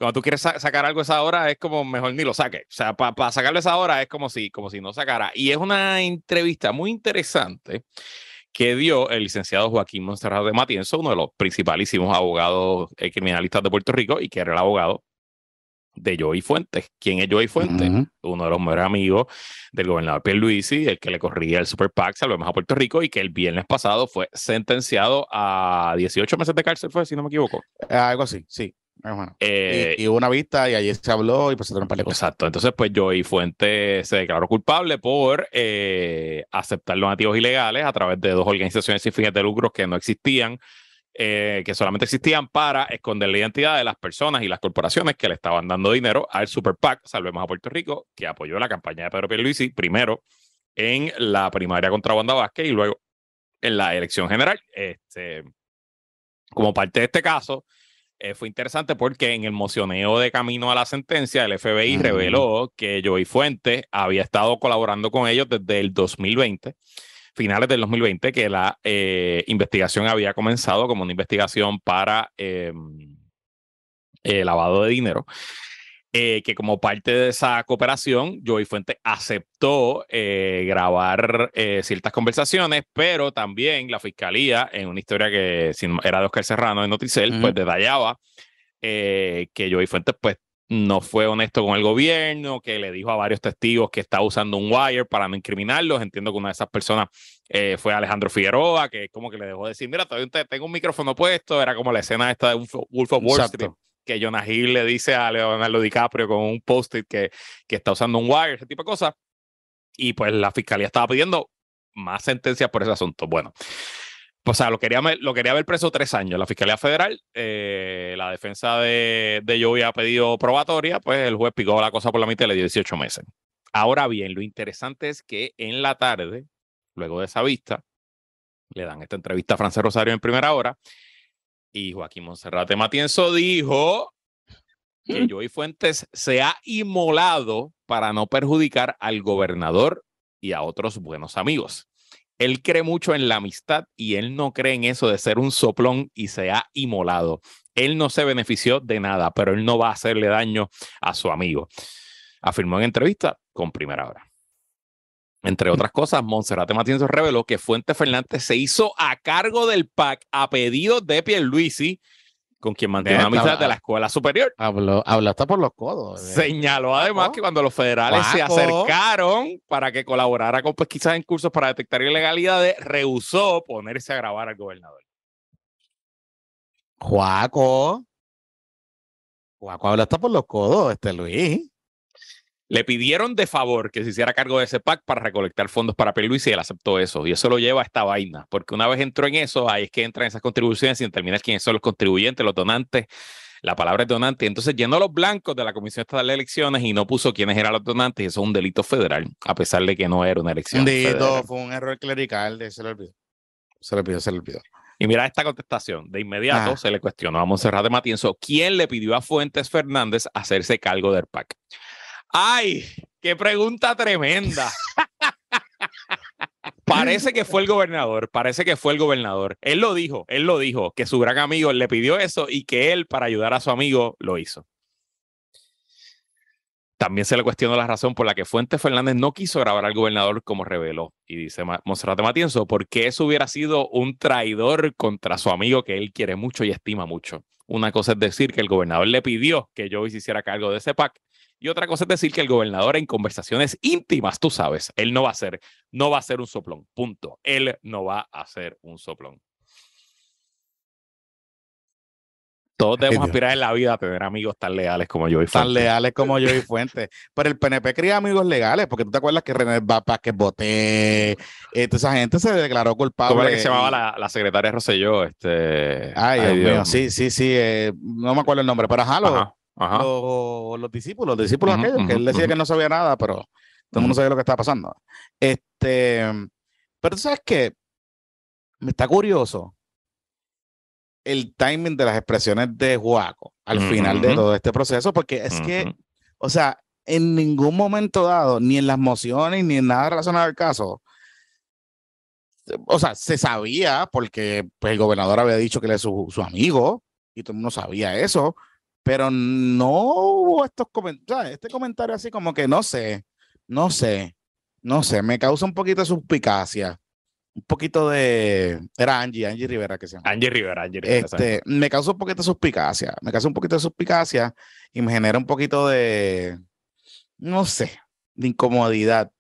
cuando tú quieres sacar algo a esa hora, es como mejor ni lo saques. O sea, para sacarlo a esa hora es como si, como si no sacara. Y es una entrevista muy interesante que dio el licenciado Joaquín Monserrat de Matienzo, uno de los principalísimos abogados eh, criminalistas de Puerto Rico y que era el abogado de Joey Fuentes. ¿Quién es Joey Fuentes? Uno de los mejores amigos del gobernador Pierluisi, el que le corría el Super PAC, salvemos a Puerto Rico, y que el viernes pasado fue sentenciado a 18 meses de cárcel, fue, si no me equivoco. Algo así, sí. Eh, y, hubo una vista y allí se habló y pues se un par de cosas. Exacto. Entonces, pues Joey Fuentes se declaró culpable por eh, aceptar donativos ilegales a través de dos organizaciones sin fines de lucro que no existían eh, que solamente existían para esconder la identidad de las personas y las corporaciones que le estaban dando dinero al Super PAC, Salvemos a Puerto Rico, que apoyó la campaña de Pedro Pierluisi, primero en la primaria contra Wanda Vázquez y luego en la elección general. Este, como parte de este caso, eh, fue interesante porque en el mocioneo de camino a la sentencia, el FBI reveló que Joey Fuentes había estado colaborando con ellos desde el 2020 finales del 2020 que la eh, investigación había comenzado como una investigación para em, eh, lavado de dinero. Eh, que como parte de esa cooperación, Joey Fuente aceptó grabar ciertas conversaciones, pero también la fiscalía, en una historia que era de Oscar Serrano en Noticel, pues detallaba que Joey Fuentes pues no fue honesto con el gobierno, que le dijo a varios testigos que estaba usando un wire para no incriminarlos. Entiendo que una de esas personas eh, fue Alejandro Figueroa, que como que le dejó decir, mira, todavía tengo un micrófono puesto, era como la escena esta de Wolf of Wall Street, que Jonah Hill le dice a Leonardo DiCaprio con un post-it que, que está usando un wire, ese tipo de cosas. Y pues la fiscalía estaba pidiendo más sentencias por ese asunto. Bueno, o sea, lo quería, lo quería ver preso tres años. La Fiscalía Federal, eh, la defensa de, de Joey ha pedido probatoria, pues el juez picó la cosa por la mitad y le dio 18 meses. Ahora bien, lo interesante es que en la tarde, luego de esa vista, le dan esta entrevista a Francés Rosario en primera hora y Joaquín Monserrate Matienzo dijo que Joey Fuentes se ha inmolado para no perjudicar al gobernador y a otros buenos amigos. Él cree mucho en la amistad y él no cree en eso de ser un soplón y se ha inmolado. Él no se benefició de nada, pero él no va a hacerle daño a su amigo. Afirmó en entrevista con Primera Hora. Entre otras cosas, Monserrate Matienzo reveló que Fuente Fernández se hizo a cargo del PAC a pedido de Pierluisi con quien mantiene una amistad de la escuela superior. Habló, hasta por los codos. Señaló además que cuando los federales se acercaron para que colaborara con pesquisas en cursos para detectar ilegalidades, rehusó ponerse a grabar al gobernador. Juaco. Juaco habla hasta por los codos, este Luis. Le pidieron de favor que se hiciera cargo de ese PAC para recolectar fondos para Luis y él aceptó eso. Y eso lo lleva a esta vaina, porque una vez entró en eso, ahí es que entran esas contribuciones y determinar quiénes son los contribuyentes, los donantes. La palabra es donante. Entonces llenó los blancos de la Comisión Estatal de Elecciones y no puso quiénes eran los donantes. Y eso es un delito federal, a pesar de que no era una elección. Delito, fue un error clerical, se le olvidó. Se le olvidó, se le olvidó. Y mira esta contestación. De inmediato se le cuestionó a Monserrat de Matienzo quién le pidió a Fuentes Fernández hacerse cargo del PAC. Ay, qué pregunta tremenda. Parece que fue el gobernador, parece que fue el gobernador. Él lo dijo, él lo dijo, que su gran amigo le pidió eso y que él, para ayudar a su amigo, lo hizo. También se le cuestionó la razón por la que Fuentes Fernández no quiso grabar al gobernador como reveló. Y dice Monserrate Matienzo, porque eso hubiera sido un traidor contra su amigo que él quiere mucho y estima mucho. Una cosa es decir que el gobernador le pidió que Joey se hiciera cargo de ese PAC y otra cosa es decir que el gobernador en conversaciones íntimas, tú sabes, él no va a ser, no va a ser un soplón, punto. Él no va a ser un soplón. Todos debemos aspirar en la vida a tener amigos tan leales como yo y Fuentes. Tan leales como yo y Fuentes. Pero el PNP cría amigos legales, porque tú te acuerdas que René que voté, eh, esa gente se declaró culpable. ¿Cómo era que se llamaba la, la secretaria Rosselló? Este... Ay, Dios, mío, sí, sí, sí, eh, no me acuerdo el nombre, pero ajá, los, discípulos, los discípulos aquellos, que él decía que no sabía nada, pero todo el mundo sabía lo que estaba pasando. Este, pero tú sabes que me está curioso el timing de las expresiones de Juaco al final de todo este proceso, porque es que, o sea, en ningún momento dado, ni en las mociones, ni en nada relacionado al caso, o sea, se sabía porque pues, el gobernador había dicho que él es su, su amigo y todo el mundo sabía eso, pero no hubo estos comentarios, este comentario así como que no sé, no sé, no sé, me causa un poquito de suspicacia, un poquito de, era Angie, Angie Rivera que se llama. Angie Rivera, Angie Rivera. Este, me causa un poquito de suspicacia, me causa un poquito de suspicacia y me genera un poquito de, no sé, de incomodidad.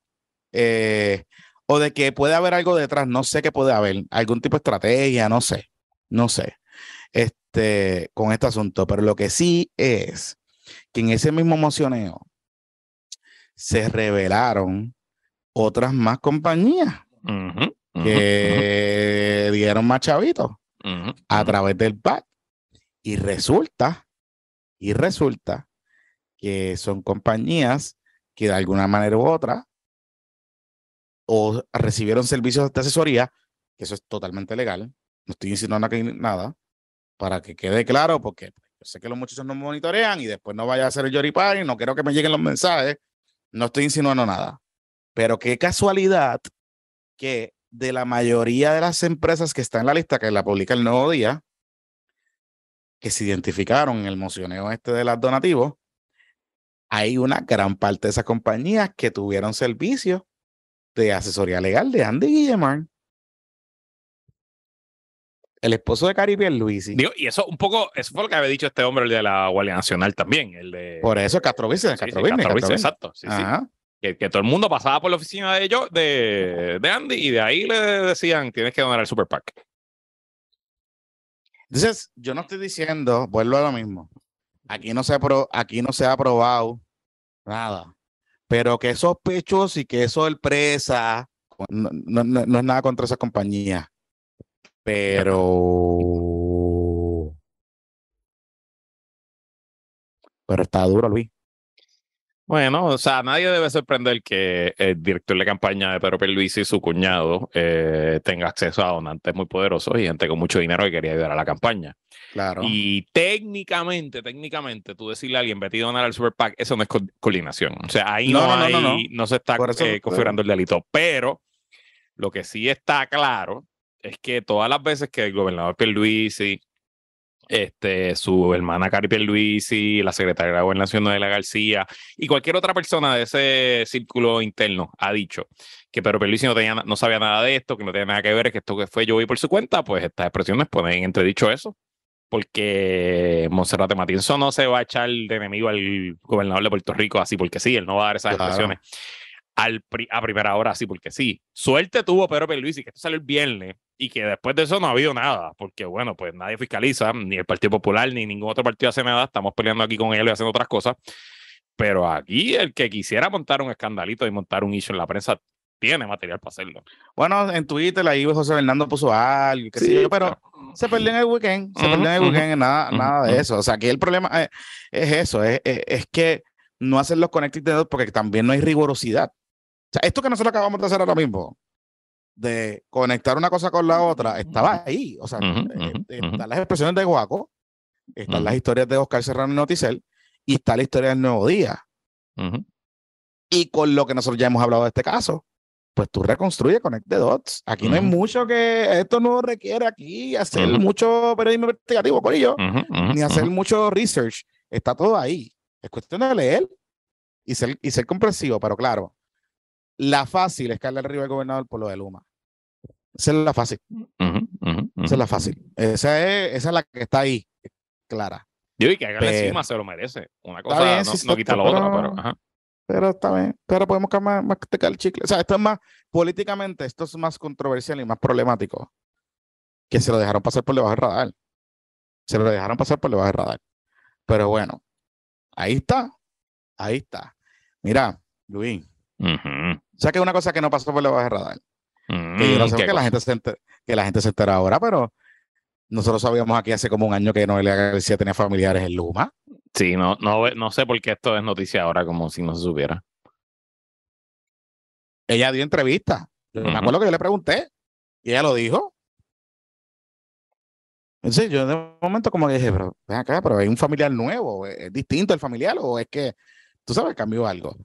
Eh, o de que puede haber algo detrás, no sé qué puede haber, algún tipo de estrategia, no sé, no sé. Este, con este asunto. Pero lo que sí es que en ese mismo mocioneo se revelaron otras más compañías que dieron más chavitos a través del PAC. Y resulta, y resulta que son compañías que de alguna manera u otra o recibieron servicios de asesoría, que eso es totalmente legal, no estoy insinuando aquí nada, para que quede claro, porque yo sé que los muchachos no monitorean y después no vaya a hacer el Yoripari, no quiero que me lleguen los mensajes, no estoy insinuando nada. Pero qué casualidad que de la mayoría de las empresas que están en la lista, que la publica el Nuevo Día, que se identificaron en el mocioneo este de las donativos, hay una gran parte de esas compañías que tuvieron servicio de asesoría legal de Andy Guillemar el esposo de Caribe Luis. y eso un poco, eso fue lo que había dicho este hombre, el de la Guardia Nacional también. El de, por eso, Castro Vice, Castro, exacto. Que, que, todo el mundo pasaba por la oficina de ellos, de, de Andy, y de ahí le decían, tienes que donar el Super PAC. Entonces, yo no estoy diciendo, vuelvo a lo mismo. Aquí no se ha, pro, aquí no se ha aprobado nada. Pero que sospechoso y que sorpresa no, no, no es nada contra esa compañía, pero... Pero está duro, Luis. Bueno, o sea, nadie debe sorprender que el director de campaña de Pedro Pierluisi y su cuñado eh, tenga acceso a donantes muy poderosos y gente con mucho dinero que quería ayudar a la campaña. Claro. Y técnicamente, técnicamente, tú decirle a alguien, vete a donar al Super PAC, eso no es co coordinación. O sea, ahí no, No, no, hay, no, se está eso- eh, configurando el delito. Pero lo que sí está claro es que todas las veces que el gobernador Pierluisi, este, su hermana Cari Pierluisi, la secretaria de Gobernación Noelia García y cualquier otra persona de ese círculo interno ha dicho que Pedro Pierluisi no, tenía, no sabía nada de esto, que no tenía nada que ver, que esto que fue yo vi por su cuenta, pues estas expresiones ponen en entredicho eso. Porque Monserrate Matienzo no se va a echar de enemigo al gobernador de Puerto Rico así porque sí, él no va a dar esas Claro. expresiones al pri- a primera hora así porque sí. Suerte tuvo Pedro Pierluisi que esto salió el viernes y que después de eso no ha habido nada, porque bueno, pues nadie fiscaliza, ni el Partido Popular, ni ningún otro partido hace nada, estamos peleando aquí con él y haciendo otras cosas, pero aquí el que quisiera montar un escandalito y montar un issue en la prensa tiene material para hacerlo. Bueno, en Twitter ahí José Fernando puso algo, qué sé Sí, yo, pero se perdió en el weekend, se Ujú, perdió en el weekend, nada, ujú, nada de eso. O sea, aquí el problema es, es eso, es, es- es que no hacen los connecting porque también no hay rigurosidad. O sea, esto que nosotros acabamos de hacer ahora mismo, de conectar una cosa con la otra, estaba ahí. O sea, eh, eh, están las expresiones de Guaco, están las historias de Oscar Serrano y Noticel, y está la historia del Nuevo Día. Y con lo que nosotros ya hemos hablado de este caso, pues tú reconstruyes Connect the Dots. Aquí no hay mucho que esto no requiere aquí hacer mucho periodismo investigativo por ello, ni hacer mucho research. Está todo ahí. Es cuestión de leer y ser, y ser comprensivo, pero claro, la fácil es caerle arriba al gobernador por lo de Luma. Esa es la fácil. Esa es la fácil. Esa es, esa es la que está ahí, clara. Yo y que haga encima se lo merece. Una cosa bien, no, sí, no quita la otra, pero- pero ajá. Pero está bien. Pero podemos más, más el chicle. O sea, esto es más, políticamente, esto es más controversial y más problemático. Que se lo dejaron pasar por debajo del radar. Se lo dejaron pasar por debajo del radar. Pero bueno, ahí está. Ahí está. Mira, Luis, O que una cosa que no pasó por debajo del radar. ujú. Que yo no sé ¿Qué que la, gente se enter- que la gente se entera ahora, pero nosotros sabíamos aquí hace como un año que Noelia García tenía familiares en Luma. Sí, no, no, no sé por qué esto es noticia ahora, como si no se supiera. Ella dio entrevista. Yo. Me acuerdo que yo le pregunté y ella lo dijo. Entonces yo de un momento como que dije, pero ven acá, pero hay un familiar nuevo, ¿es es distinto el familiar o es que, tú sabes, cambió algo?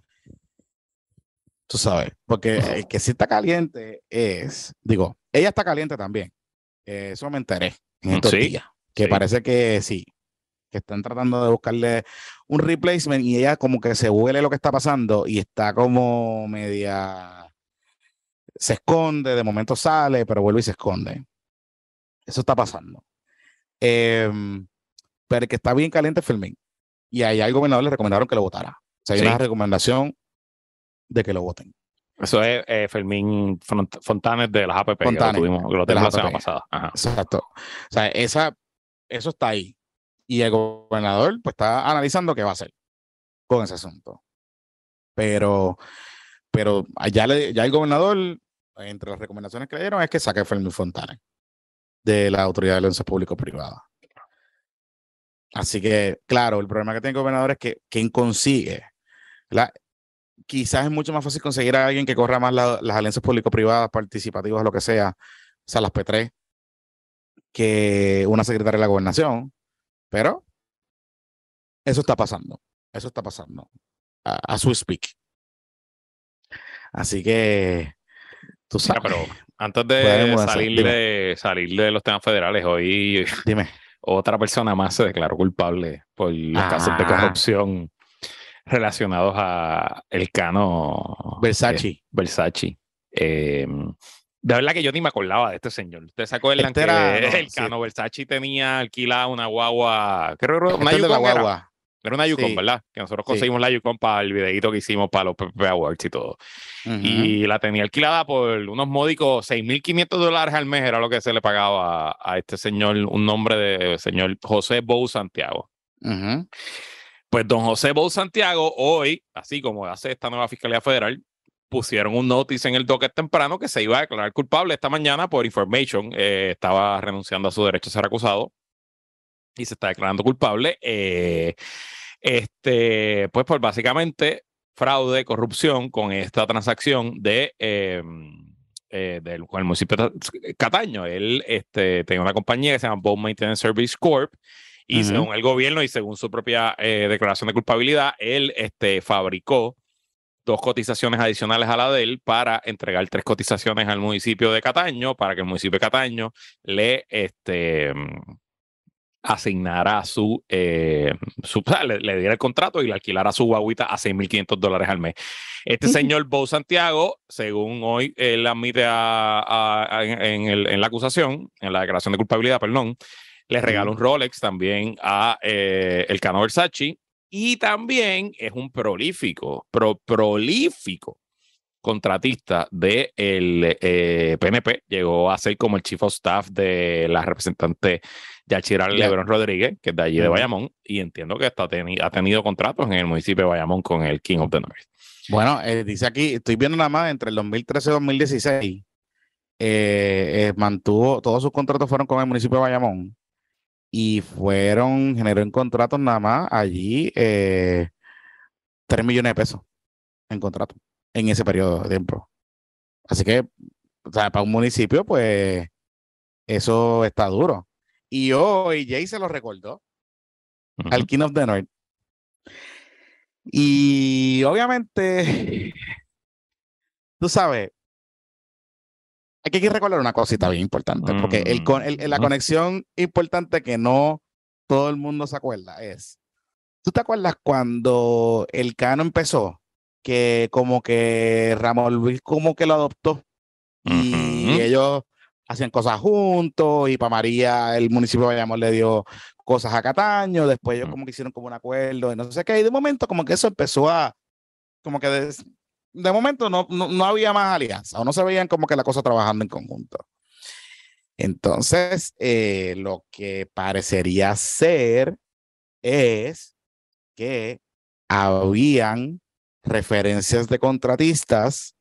Tú sabes, porque el que sí está caliente es, digo, ella está caliente también. Eh, eso me enteré en estos Sí, días, que sí. parece que sí, que están tratando de buscarle un replacement y ella como que se huele lo que está pasando y está como media, se esconde, de momento sale, pero vuelve y se esconde. Eso está pasando. Em, pero el que está bien caliente es Fermín. Y ahí al gobernador le recomendaron que lo votara. O sea, hay Sí. una recomendación de que lo voten. Eso es eh, Fermín Front- Fontanes de las APP, que lo Fontanes, tuvimos, que lo de tuvimos la semana pasada. Ajá. Exacto. O sea, esa, eso está ahí. Y el gobernador pues está analizando qué va a hacer con ese asunto. Pero, pero allá le- ya el gobernador, entre las recomendaciones que le dieron, es que saque a Fermín Fontanes de la Autoridad de Alianzas Público-Privadas. Así que, claro, el problema que tiene el gobernador es que quien consigue, la, quizás es mucho más fácil conseguir a alguien que corra más la- las alianzas público-privadas, participativas, lo que sea, o sea, las P3, que una secretaria de la gobernación, pero eso está pasando, eso está pasando, a, a su speak. Así que, tú sabes, pero antes de salir de, salir de los temas federales, hoy dime, otra persona más se declaró culpable por los casos de Ah. corrupción relacionados a el cano Versace. eh, Versace. Eh, de verdad que yo ni me acordaba de este señor. ¿Ustedes se acuerdan Este que era- no, el sí. cano Versace tenía alquilada una guagua? Creo que era una Este es de la era. guagua. Era una Yukon, Sí. ¿verdad? Que nosotros Sí. conseguimos la Yukon para el videito que hicimos para los PPP Awards y todo. Ujú. Y la tenía alquilada por unos módicos 6.500 dólares al mes, era lo que se le pagaba a, a este señor, un nombre de señor José Bou Santiago. Ujú. Pues don José Bou Santiago, hoy, así como hace esta nueva Fiscalía Federal, pusieron un notice en el docket temprano que se iba a declarar culpable esta mañana por information. Eh, estaba renunciando a su derecho a ser acusado y se está declarando culpable. Eh, este, pues por básicamente fraude, corrupción con esta transacción de em, eh, del, con el municipio de Cataño. Él este, tenía una compañía que se llama Boat Maintenance Service Corp. Y según el gobierno y según su propia declaración de culpabilidad, él este, fabricó dos cotizaciones adicionales a la de él para entregar tres cotizaciones al municipio de Cataño para que el municipio de Cataño le este, asignara su, eh, su le, diera el contrato y le alquilara su guaguita a 6.500 dólares al mes. Este señor Bo Santiago, según hoy él admite en, en, la acusación, en la declaración de culpabilidad, perdón, le regaló un Rolex también a eh, el Cano Versace. Y también es un prolífico, pro, prolífico contratista del de PNP. Eh, Llegó a ser como el chief of staff de la representante Yachira Lebrón Rodríguez, que es de allí de Bayamón, y entiendo que está ha tenido contratos en el municipio de Bayamón con el King of the North. Bueno, eh, dice aquí, estoy viendo nada más entre el 2013 y 2016, eh, mantuvo, todos sus contratos fueron con el municipio de Bayamón y fueron, generó en contratos nada más allí eh, 3 millones de pesos en contrato en ese periodo de tiempo. Así que, o sea, para un municipio, pues eso está duro. Y hoy Jay se lo recordó al King of the North. Y obviamente, tú sabes, hay que recordar una cosita bien importante, porque el, el, la conexión importante que no todo el mundo se acuerda es, ¿tú te acuerdas cuando el Cano empezó? Que como que Ramón Luis como que lo adoptó y ellos hacían cosas juntos y para María el municipio de Bayamón le dio cosas a Cataño, después ellos como que hicieron como un acuerdo y no sé qué, y de momento como que eso empezó a, como que de momento no, no, había más alianza o no se veían como que la cosa trabajando en conjunto. Entonces, eh, lo que parecería ser es que habían referencias de contratistas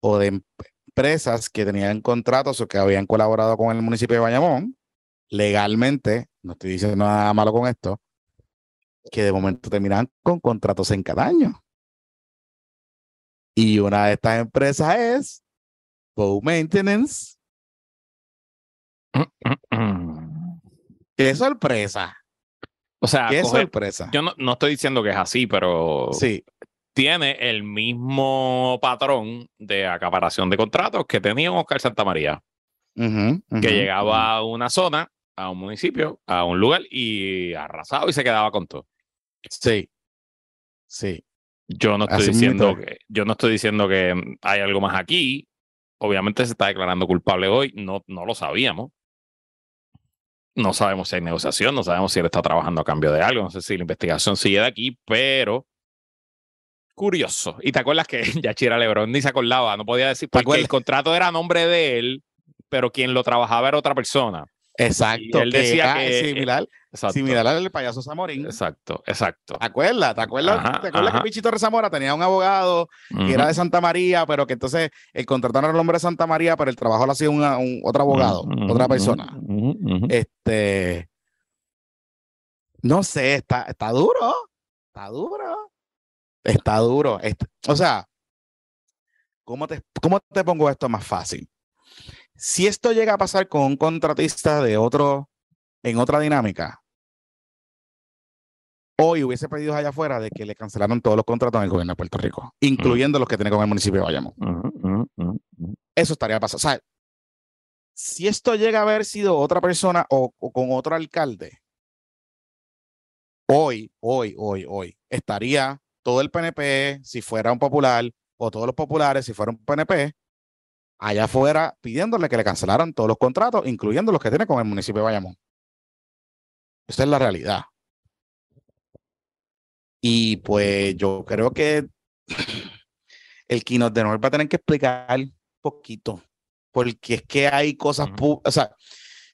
o de empresas que tenían contratos o que habían colaborado con el municipio de Bayamón legalmente, no estoy diciendo nada malo con esto, que de momento terminan con contratos en cada año. Y una de estas empresas es Bow Maintenance. ¡Qué sorpresa! O sea, qué sorpresa. Yo no, no, estoy diciendo que es así, pero sí. tiene el mismo patrón de acaparación de contratos que tenía Oscar Santamaría. que llegaba a una zona, a un municipio, a un lugar y arrasado y se quedaba con todo. Sí. Sí. Yo no estoy diciendo que yo no estoy diciendo que hay algo más aquí. Obviamente se está declarando culpable hoy, no, no lo sabíamos. No sabemos si hay negociación, no sabemos si él está trabajando a cambio de algo, no sé si la investigación sigue de aquí, pero curioso. Y te acuerdas que Yachira Lebron ni se acordaba, no podía decir porque el contrato era a nombre de él, pero quien lo trabajaba era otra persona. Exacto. él decía que, eh, similar, similar al payaso Zamorín. Exacto, exacto. ¿Te acuerdas? ¿Te acuerdas, ¿te acuerdas que Pichito Rezamora tenía un abogado que era de Santa María, pero que entonces el era el nombre de Santa María, pero el trabajo lo hacía un, otro abogado, otra persona? Este. No sé, está, está duro. Está duro. Está duro. o sea, ¿cómo te, ¿cómo te pongo esto más fácil? Si esto llega a pasar con un contratista de otro, en otra dinámica, hoy hubiese pedido allá afuera de que le cancelaron todos los contratos en el gobierno de Puerto Rico, incluyendo los que tiene con el municipio de Bayamón. Eso estaría pasando. O sea, si esto llega a haber sido otra persona o, con otro alcalde, hoy, hoy, hoy, hoy, estaría todo el PNP, si fuera un popular, o todos los populares, si fuera un PNP, allá afuera pidiéndole que le cancelaran todos los contratos, incluyendo los que tiene con el municipio de Bayamón. Esa es la realidad. Y pues yo creo que el Kino de Norte va a tener que explicar un poquito, porque es que hay cosas, o sea,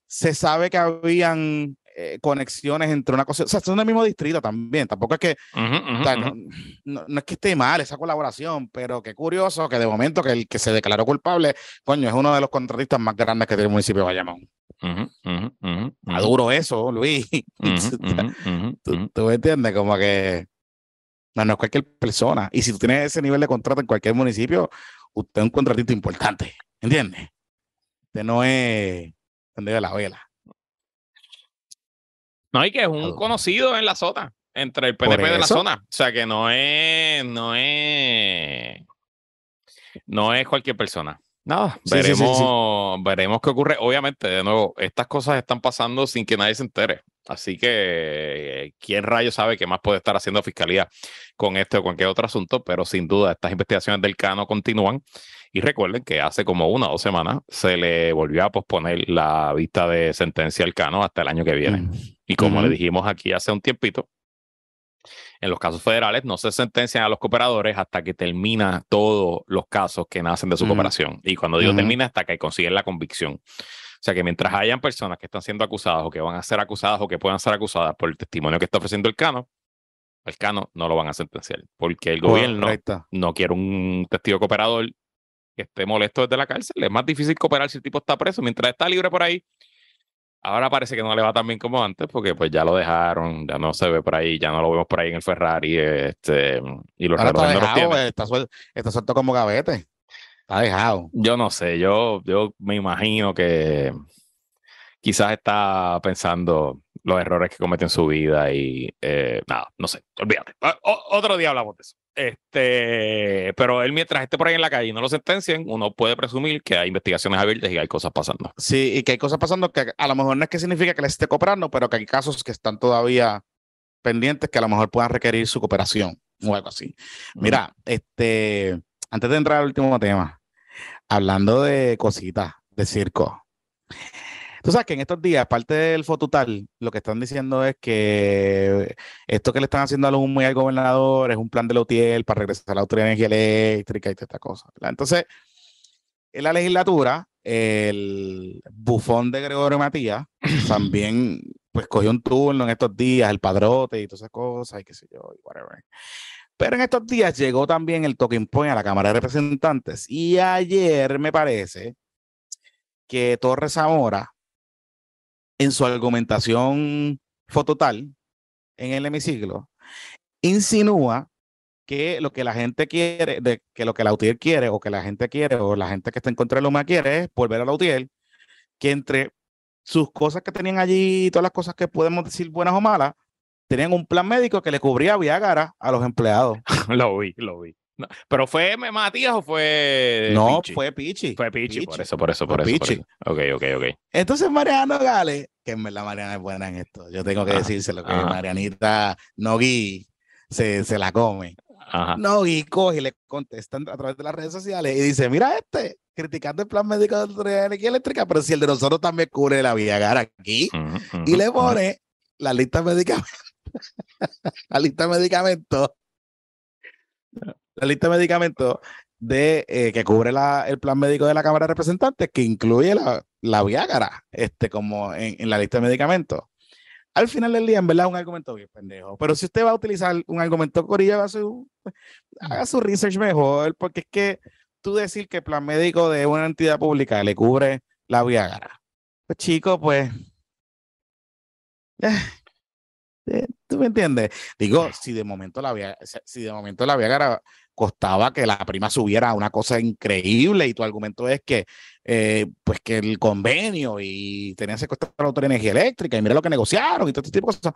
se sabe que habían eh, conexiones entre una cosa, o sea, son del mismo distrito también, tampoco es que, o sea, no, no es que esté mal esa colaboración, pero qué curioso que de momento que el que se declaró culpable, coño, es uno de los contratistas más grandes que tiene el municipio de Bayamón. Ujú, ujú, ujú, Está ujú. duro eso, Luis. ¿Tú, tú me entiendes? Como que no, no es cualquier persona. Y si tú tienes ese nivel de contrato en cualquier municipio, usted es un contratista importante. ¿Entiendes? Usted no es de la vela. No, y que es un conocido en la zona, entre el PNP de la zona. O sea, que no es, no es, no es cualquier persona. Nada, Sí, sí, sí, sí. veremos, veremos qué ocurre. Obviamente, de nuevo, estas cosas están pasando sin que nadie se entere. Así que, eh, ¿quién rayo sabe qué más puede estar haciendo Fiscalía con este o cualquier otro asunto? Pero sin duda, estas investigaciones del Cano continúan. Y recuerden que hace como una o dos semanas se le volvió a posponer la vista de sentencia al Cano hasta el año que viene. Mm. Y como le Ujú. dijimos aquí hace un tiempito, en los casos federales no se sentencian a los cooperadores hasta que termina todos los casos que nacen de su cooperación. Y cuando digo termina, hasta que consiguen la convicción. O sea que mientras hayan personas que están siendo acusadas o que van a ser acusadas o que puedan ser acusadas por el testimonio que está ofreciendo el Cano, el Cano no lo van a sentenciar. Porque el gobierno Correcto. no quiere un testigo cooperador que esté molesto desde la cárcel. Es más difícil cooperar si el tipo está preso. Mientras está libre por ahí, ahora parece que no le va tan bien como antes, porque pues ya lo dejaron, ya no se ve por ahí, ya no lo vemos por ahí en el Ferrari, este, y los Ahora está los dejado, tiene. eh, está, suel- está suelto como gavete. Está dejado. Yo no sé, yo, yo me imagino que quizás está pensando los errores que cometió en su vida y eh, nada, no sé, olvídate. O- otro día hablamos de eso. Este, pero él mientras esté por ahí en la calle y no lo sentencien, uno puede presumir que hay investigaciones abiertas y hay cosas pasando. Sí, y que hay cosas pasando que a lo mejor no es que significa que les esté cooperando, pero que hay casos que están todavía pendientes que a lo mejor puedan requerir su cooperación o algo así. Mira, este, antes de entrar al último tema, hablando de cositas de circo. Tú sabes que en estos días, parte del fotutal, lo que están diciendo es que esto que le están haciendo a los muy al gobernador es un plan de la UTIEL para regresar a la Autoridad de Energía Eléctrica y toda esta cosa. ¿verdad? Entonces, en la legislatura, el bufón de Gregorio Matías también pues cogió un turno en estos días, el padrote y todas esas cosas y qué sé yo, y whatever. Pero en estos días llegó también el talking point a la Cámara de Representantes y ayer me parece que Torres Zamora, en su argumentación fototal en el hemiciclo, insinúa que lo que la gente quiere, de, que lo que la UTIEL quiere, o que la gente quiere, o la gente que está en contra de Luma quiere, es volver a la UTIEL, que entre sus cosas que tenían allí, todas las cosas que podemos decir buenas o malas, tenían un plan médico que le cubría Viagra a los empleados. lo vi, lo vi. No, ¿Pero fue Matías o fue no, Pichi? fue Pichi. Fue Pichi, por eso, por eso, por eso, por Pichi. eso. Ok, ok, ok. Entonces Mariano Gale, que en verdad Mariana es buena en esto, yo tengo que Ajá, decírselo, que ajá. Marianita Nogui se, se la come. Ajá. Nogui coge y le contestan a través de las redes sociales y dice, mira este, criticando el plan médico de la Energía Eléctrica, pero si el de nosotros también cubre la Viagra aquí, y le pone la lista de medicamentos, la lista de medicamentos, la lista de medicamentos de eh, que cubre la- el plan médico de la Cámara de Representantes, que incluye la, la Viagra, este, como en, la lista de medicamentos. Al final del día, en verdad, es un argumento bien pendejo. Pero si usted va a utilizar un argumento corilla, su, haga su research mejor, porque es que tú decir que el plan médico de una entidad pública le cubre la Viagra. Pues chico, pues. eh, eh, ¿Tú me entiendes? Digo, si de momento la Viagra, si de momento la Viagra costaba que la prima subiera a una cosa increíble y tu argumento es que eh, pues que el convenio y tenía que costar la de energía eléctrica y mira lo que negociaron y todo este tipo de cosas,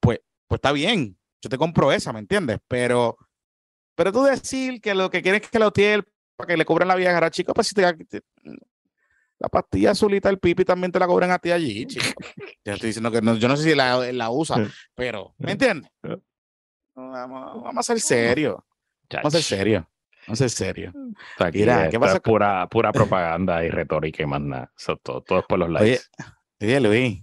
pues, pues está bien, yo te compro esa, ¿me entiendes? Pero, pero tú decir que lo que quieres es que la UTIEL para que le cobren la Viagra, chico, pues si te, te- la pastilla azulita del pipi también te la cobran a ti allí, chico. Yo estoy diciendo que no, yo no sé si la, la usa, pero, ¿me entiendes? Vamos, vamos a ser serios. Vamos a ser serios. Vamos a ser. Esto aquí Mira, ¿qué pasa pura, pura propaganda y retórica y más nada. Eso todo, todo es por los likes. oye, Luis,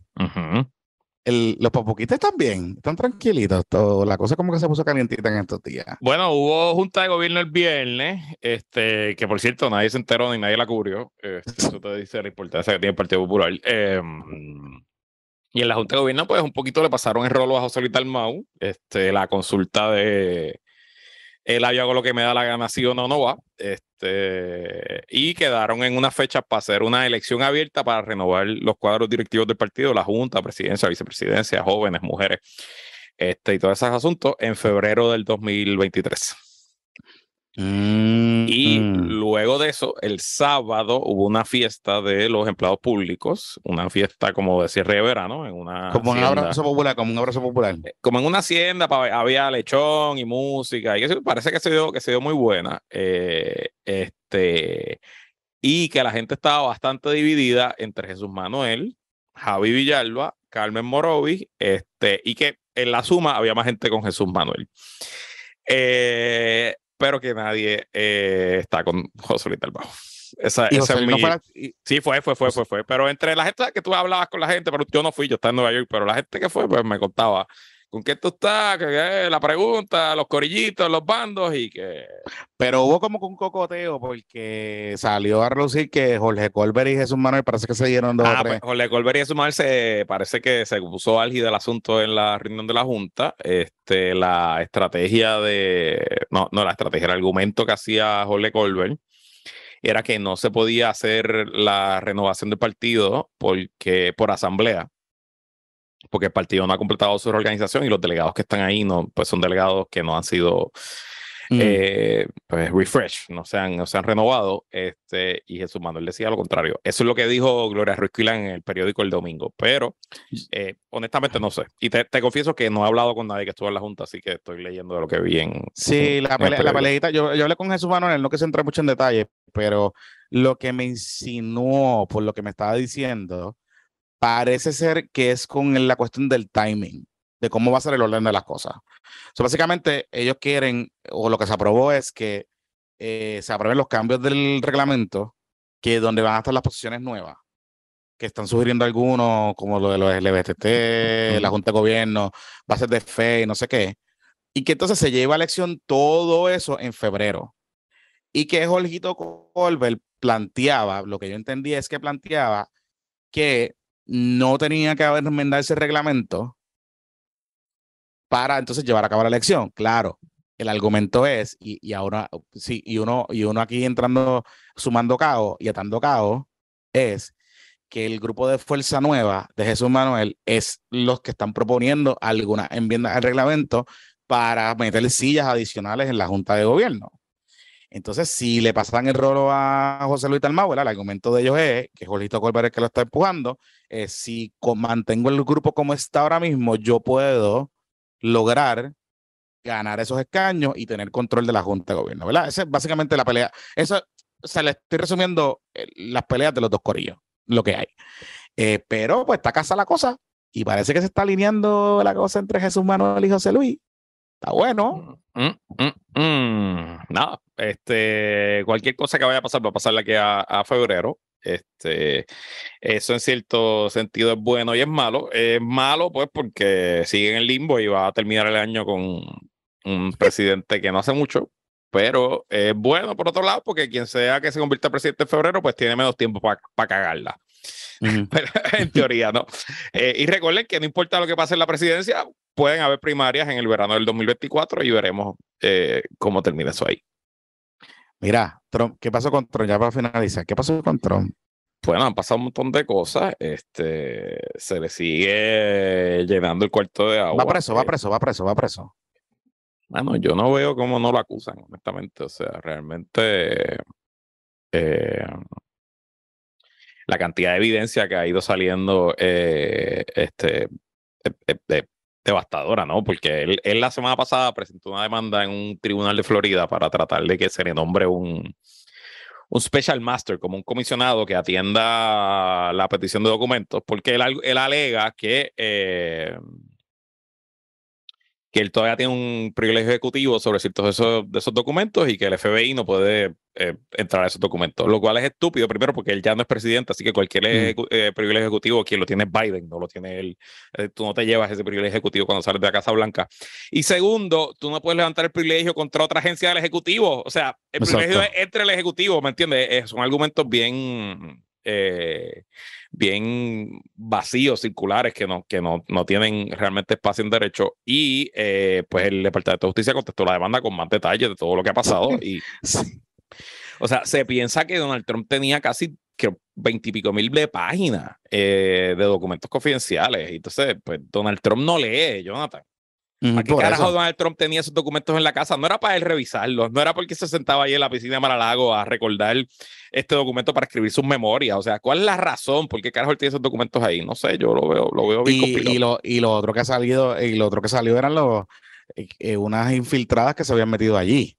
el- los papuquitas están bien, están tranquilitos. Todo, la cosa como que se puso calientita en estos días. Bueno, hubo junta de gobierno el viernes, este, que por cierto nadie se enteró ni nadie la cubrió. Este, eso te dice la importancia que tiene el Partido Popular. Eh, Y en la Junta de Gobierno, pues un poquito le pasaron el rolo a José Luis Dalmau, este, la consulta de él hago lo que me da la gana, sí o no, no va. Este, y quedaron en una fecha para hacer una elección abierta para renovar los cuadros directivos del partido, la Junta, Presidencia, Vicepresidencia, jóvenes, mujeres, este, y todos esos asuntos en febrero del 2023. Y Mm. luego de eso, el sábado hubo una fiesta de los empleados públicos, una fiesta como de cierre de verano, en una Como un hacienda. abrazo popular, como un abrazo popular. como en una hacienda, había lechón y música, y eso parece que se dio, que se dio muy buena. eh, este, y que la gente estaba bastante dividida entre Jesús Manuel, Javi Villalba, Carmen Morovis, este, y que en la suma había más gente con Jesús Manuel. Eh, pero que nadie eh, está con José Luis del Bajo. Esa, Y esa es Luis no mi- fue la- Sí, fue, fue, fue, fue, fue. Pero entre la gente que tú hablabas con la gente, pero yo no fui, yo estaba en Nueva York, pero la gente que fue, pues me contaba con qué tú estás, que, la pregunta, los corillitos, los bandos y que. Pero hubo como un cocoteo porque salió a relucir que Jorge Colbert y Jesús Manuel parece que se dieron dos Ah, o tres. pues, Jorge Colbert y su madre se parece que se puso álgido el asunto en la reunión de la Junta. Este, la estrategia de. No, no, la estrategia, el argumento que hacía Jorge Colbert era que no se podía hacer la renovación del partido porque por asamblea. Porque el partido no ha completado su reorganización y los delegados que están ahí no, pues son delegados que no han sido Mm. eh, pues refresh, no se han, no se han renovado. Este, y Jesús Manuel decía lo contrario. Eso es lo que dijo Gloria Ruiz Quilán en el periódico El Domingo, pero eh, honestamente no sé. Y te, te confieso que no he hablado con nadie que estuvo en la Junta, así que estoy leyendo de lo que vi en. Sí, la, en el pelea, la peleita, yo, yo hablé con Jesús Manuel, no que se entra mucho en detalle, pero lo que me insinuó por lo que me estaba diciendo, parece ser que es con la cuestión del timing, de cómo va a ser el orden de las cosas. So, básicamente, ellos quieren, o lo que se aprobó es que eh, se aprueben los cambios del reglamento, que donde van a estar las posiciones nuevas, que están sugiriendo algunos, como lo de los LBTT, la. Junta de Gobierno, bases de fe y no sé qué y que entonces se lleva a elección todo eso en febrero. Y que Jorgito Colbert planteaba, lo que yo entendí es que planteaba que no tenía que haber enmendarse el reglamento para entonces llevar a cabo la elección. Claro, el argumento es, y, y ahora, sí, y uno, y uno aquí entrando, sumando caos y atando caos, es que el grupo de Fuerza Nueva de Jesús Manuel es los que están proponiendo algunas enmiendas al reglamento para meter sillas adicionales en la Junta de Gobierno. Entonces, si le pasan el rolo a José Luis ¿verdad? el argumento de ellos es que Jorgito Colbert es que lo está empujando. eh, si mantengo el grupo como está ahora mismo, yo puedo lograr ganar esos escaños y tener control de la Junta de Gobierno, ¿verdad? Esa es básicamente la pelea. Eso, o sea, le estoy resumiendo eh, las peleas de los dos corillos, lo que hay. Eh, pero pues está casa la cosa y parece que se está alineando la cosa entre Jesús Manuel y José Luis. Está bueno. Mm, mm, mm. Nada, este, cualquier cosa que vaya a pasar va a pasar de aquí a, a febrero. Este, eso en cierto sentido es bueno y es malo. Es malo, pues, porque sigue en el limbo y va a terminar el año con un presidente que no hace mucho, pero es bueno por otro lado, porque quien sea que se convierta en presidente en febrero, pues tiene menos tiempo para cagarla. En teoría, ¿no? Eh, y recuerden que no importa lo que pase en la presidencia, pueden haber primarias en el verano del 2024 y veremos eh, cómo termina eso ahí. Mira, Trump, ¿qué pasó con Trump? Ya para finalizar, ¿qué pasó con Trump? Bueno, han pasado un montón de cosas. Este, se le sigue llenando el cuarto de agua. Va preso, va Eh, preso, va preso, va preso. Bueno, yo no veo cómo no lo acusan, honestamente. O sea, realmente eh, la cantidad de evidencia que ha ido saliendo eh, este, es, es- es devastadora, ¿no? Porque él, él la semana pasada presentó una demanda en un tribunal de Florida para tratar de que se le nombre un, un special master, como un comisionado que atienda la petición de documentos, porque él, él alega que, eh, que él todavía tiene un privilegio ejecutivo sobre ciertos de esos, de esos documentos y que el FBI no puede eh, entrar a esos documentos, lo cual es estúpido, primero porque él ya no es presidente, así que cualquier ejecu- eh, privilegio ejecutivo, quien lo tiene es Biden, no lo tiene él. Eh, tú no te llevas ese privilegio ejecutivo cuando sales de la Casa Blanca. Y segundo, tú no puedes levantar el privilegio contra otra agencia del Ejecutivo. O sea, el privilegio es entre el Ejecutivo, ¿me entiendes? Eh, son argumentos bien eh, bien vacíos, circulares, que no, que no, no tienen realmente espacio en derecho. Y eh, pues el Departamento de Justicia contestó la demanda con más detalles de todo lo que ha pasado. Y, O sea, se piensa que Donald Trump tenía casi veintipico mil de páginas eh, de documentos confidenciales. Y entonces, pues Donald Trump no lee, Jonathan. ¿Para qué carajo Donald Trump tenía esos documentos en la casa? No era para él revisarlos, no era porque se sentaba ahí en la piscina de Maralago a recordar este documento para escribir sus memorias. O sea, ¿cuál es la razón? ¿Por qué carajo él tiene esos documentos ahí? No sé, yo lo veo, lo veo bien y, complicado. Y lo, y lo otro que ha salido, y lo otro que salió eran los eh, unas infiltradas que se habían metido allí.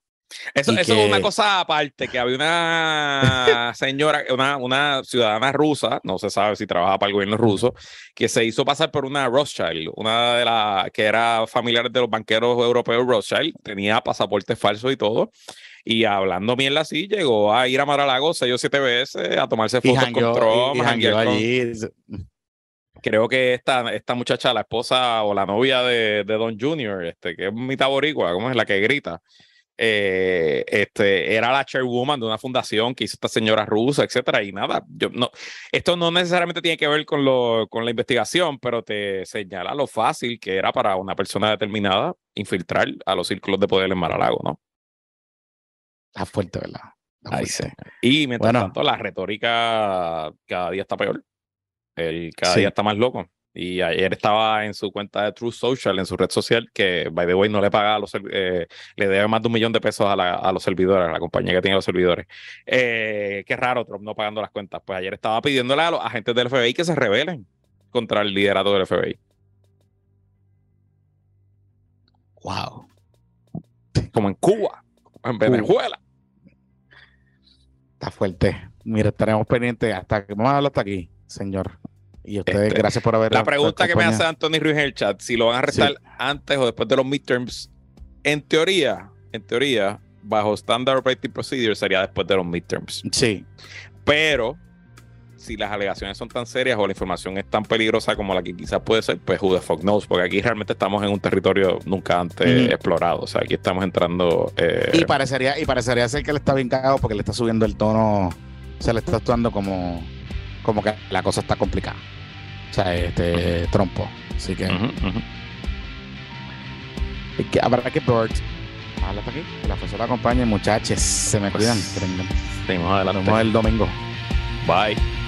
Eso, eso es una cosa aparte, que había una señora, una, una ciudadana rusa, no se sabe si trabaja para el gobierno ruso, que se hizo pasar por una Rothschild, una de las que era familiar de los banqueros europeos Rothschild, tenía pasaportes falsos y todo, y hablando mierda así, llegó a ir a Mar-a-Lago seis o siete veces a tomarse fotos jangueó, con Trump. y- y janguear con- allí. Creo que esta, esta muchacha, la esposa o la novia de, de Don Junior, este, que es mitad boricua, ¿cómo es la que grita? Eh, este, era la chairwoman de una fundación que hizo esta señora rusa, etcétera, y nada, yo no, esto no necesariamente tiene que ver con, lo, con la investigación, pero te señala lo fácil que era para una persona determinada infiltrar a los círculos de poder en Mar-a-Lago, ¿no? Está fuerte, ¿verdad? Está Ahí fuerte. Y mientras Bueno. tanto, la retórica cada día está peor. Él cada Sí. día está más loco. Y ayer estaba en su cuenta de True Social, en su red social, que, by the way, no le paga a los eh, le debe más de un millón de pesos a, la- a los servidores, a la compañía que tiene los servidores. Eh, qué raro, Trump no pagando las cuentas. Pues ayer estaba pidiéndole a los agentes del FBI que se rebelen contra el liderato del FBI. Wow. Como en Cuba, en Venezuela. Está fuerte. Mira, estaremos pendientes hasta que vamos a hablar hasta aquí, señor. Y ustedes, Este, gracias por haber La pregunta que me hace. Anthony Ruiz en el chat, si lo van a arrestar antes o después de los midterms, en teoría, en teoría, bajo Standard Operating Procedure sería después de los midterms. Sí, Pero si las alegaciones son tan serias o la información es tan peligrosa como la que quizás puede ser, pues who the fuck knows, porque aquí realmente estamos en un territorio nunca antes explorado. O sea, aquí estamos entrando. eh, y parecería, y parecería ser que le está bien cagado porque le está subiendo el tono, se le está actuando como, como que la cosa está complicada. O sea, este trompo. Así que, ujú, ujú. y que habrá que Bird. Habla aquí. Que la la acompañe, muchachos. Se me Pues, cuidan. Seguimos Nos adelante. vemos el domingo. Bye.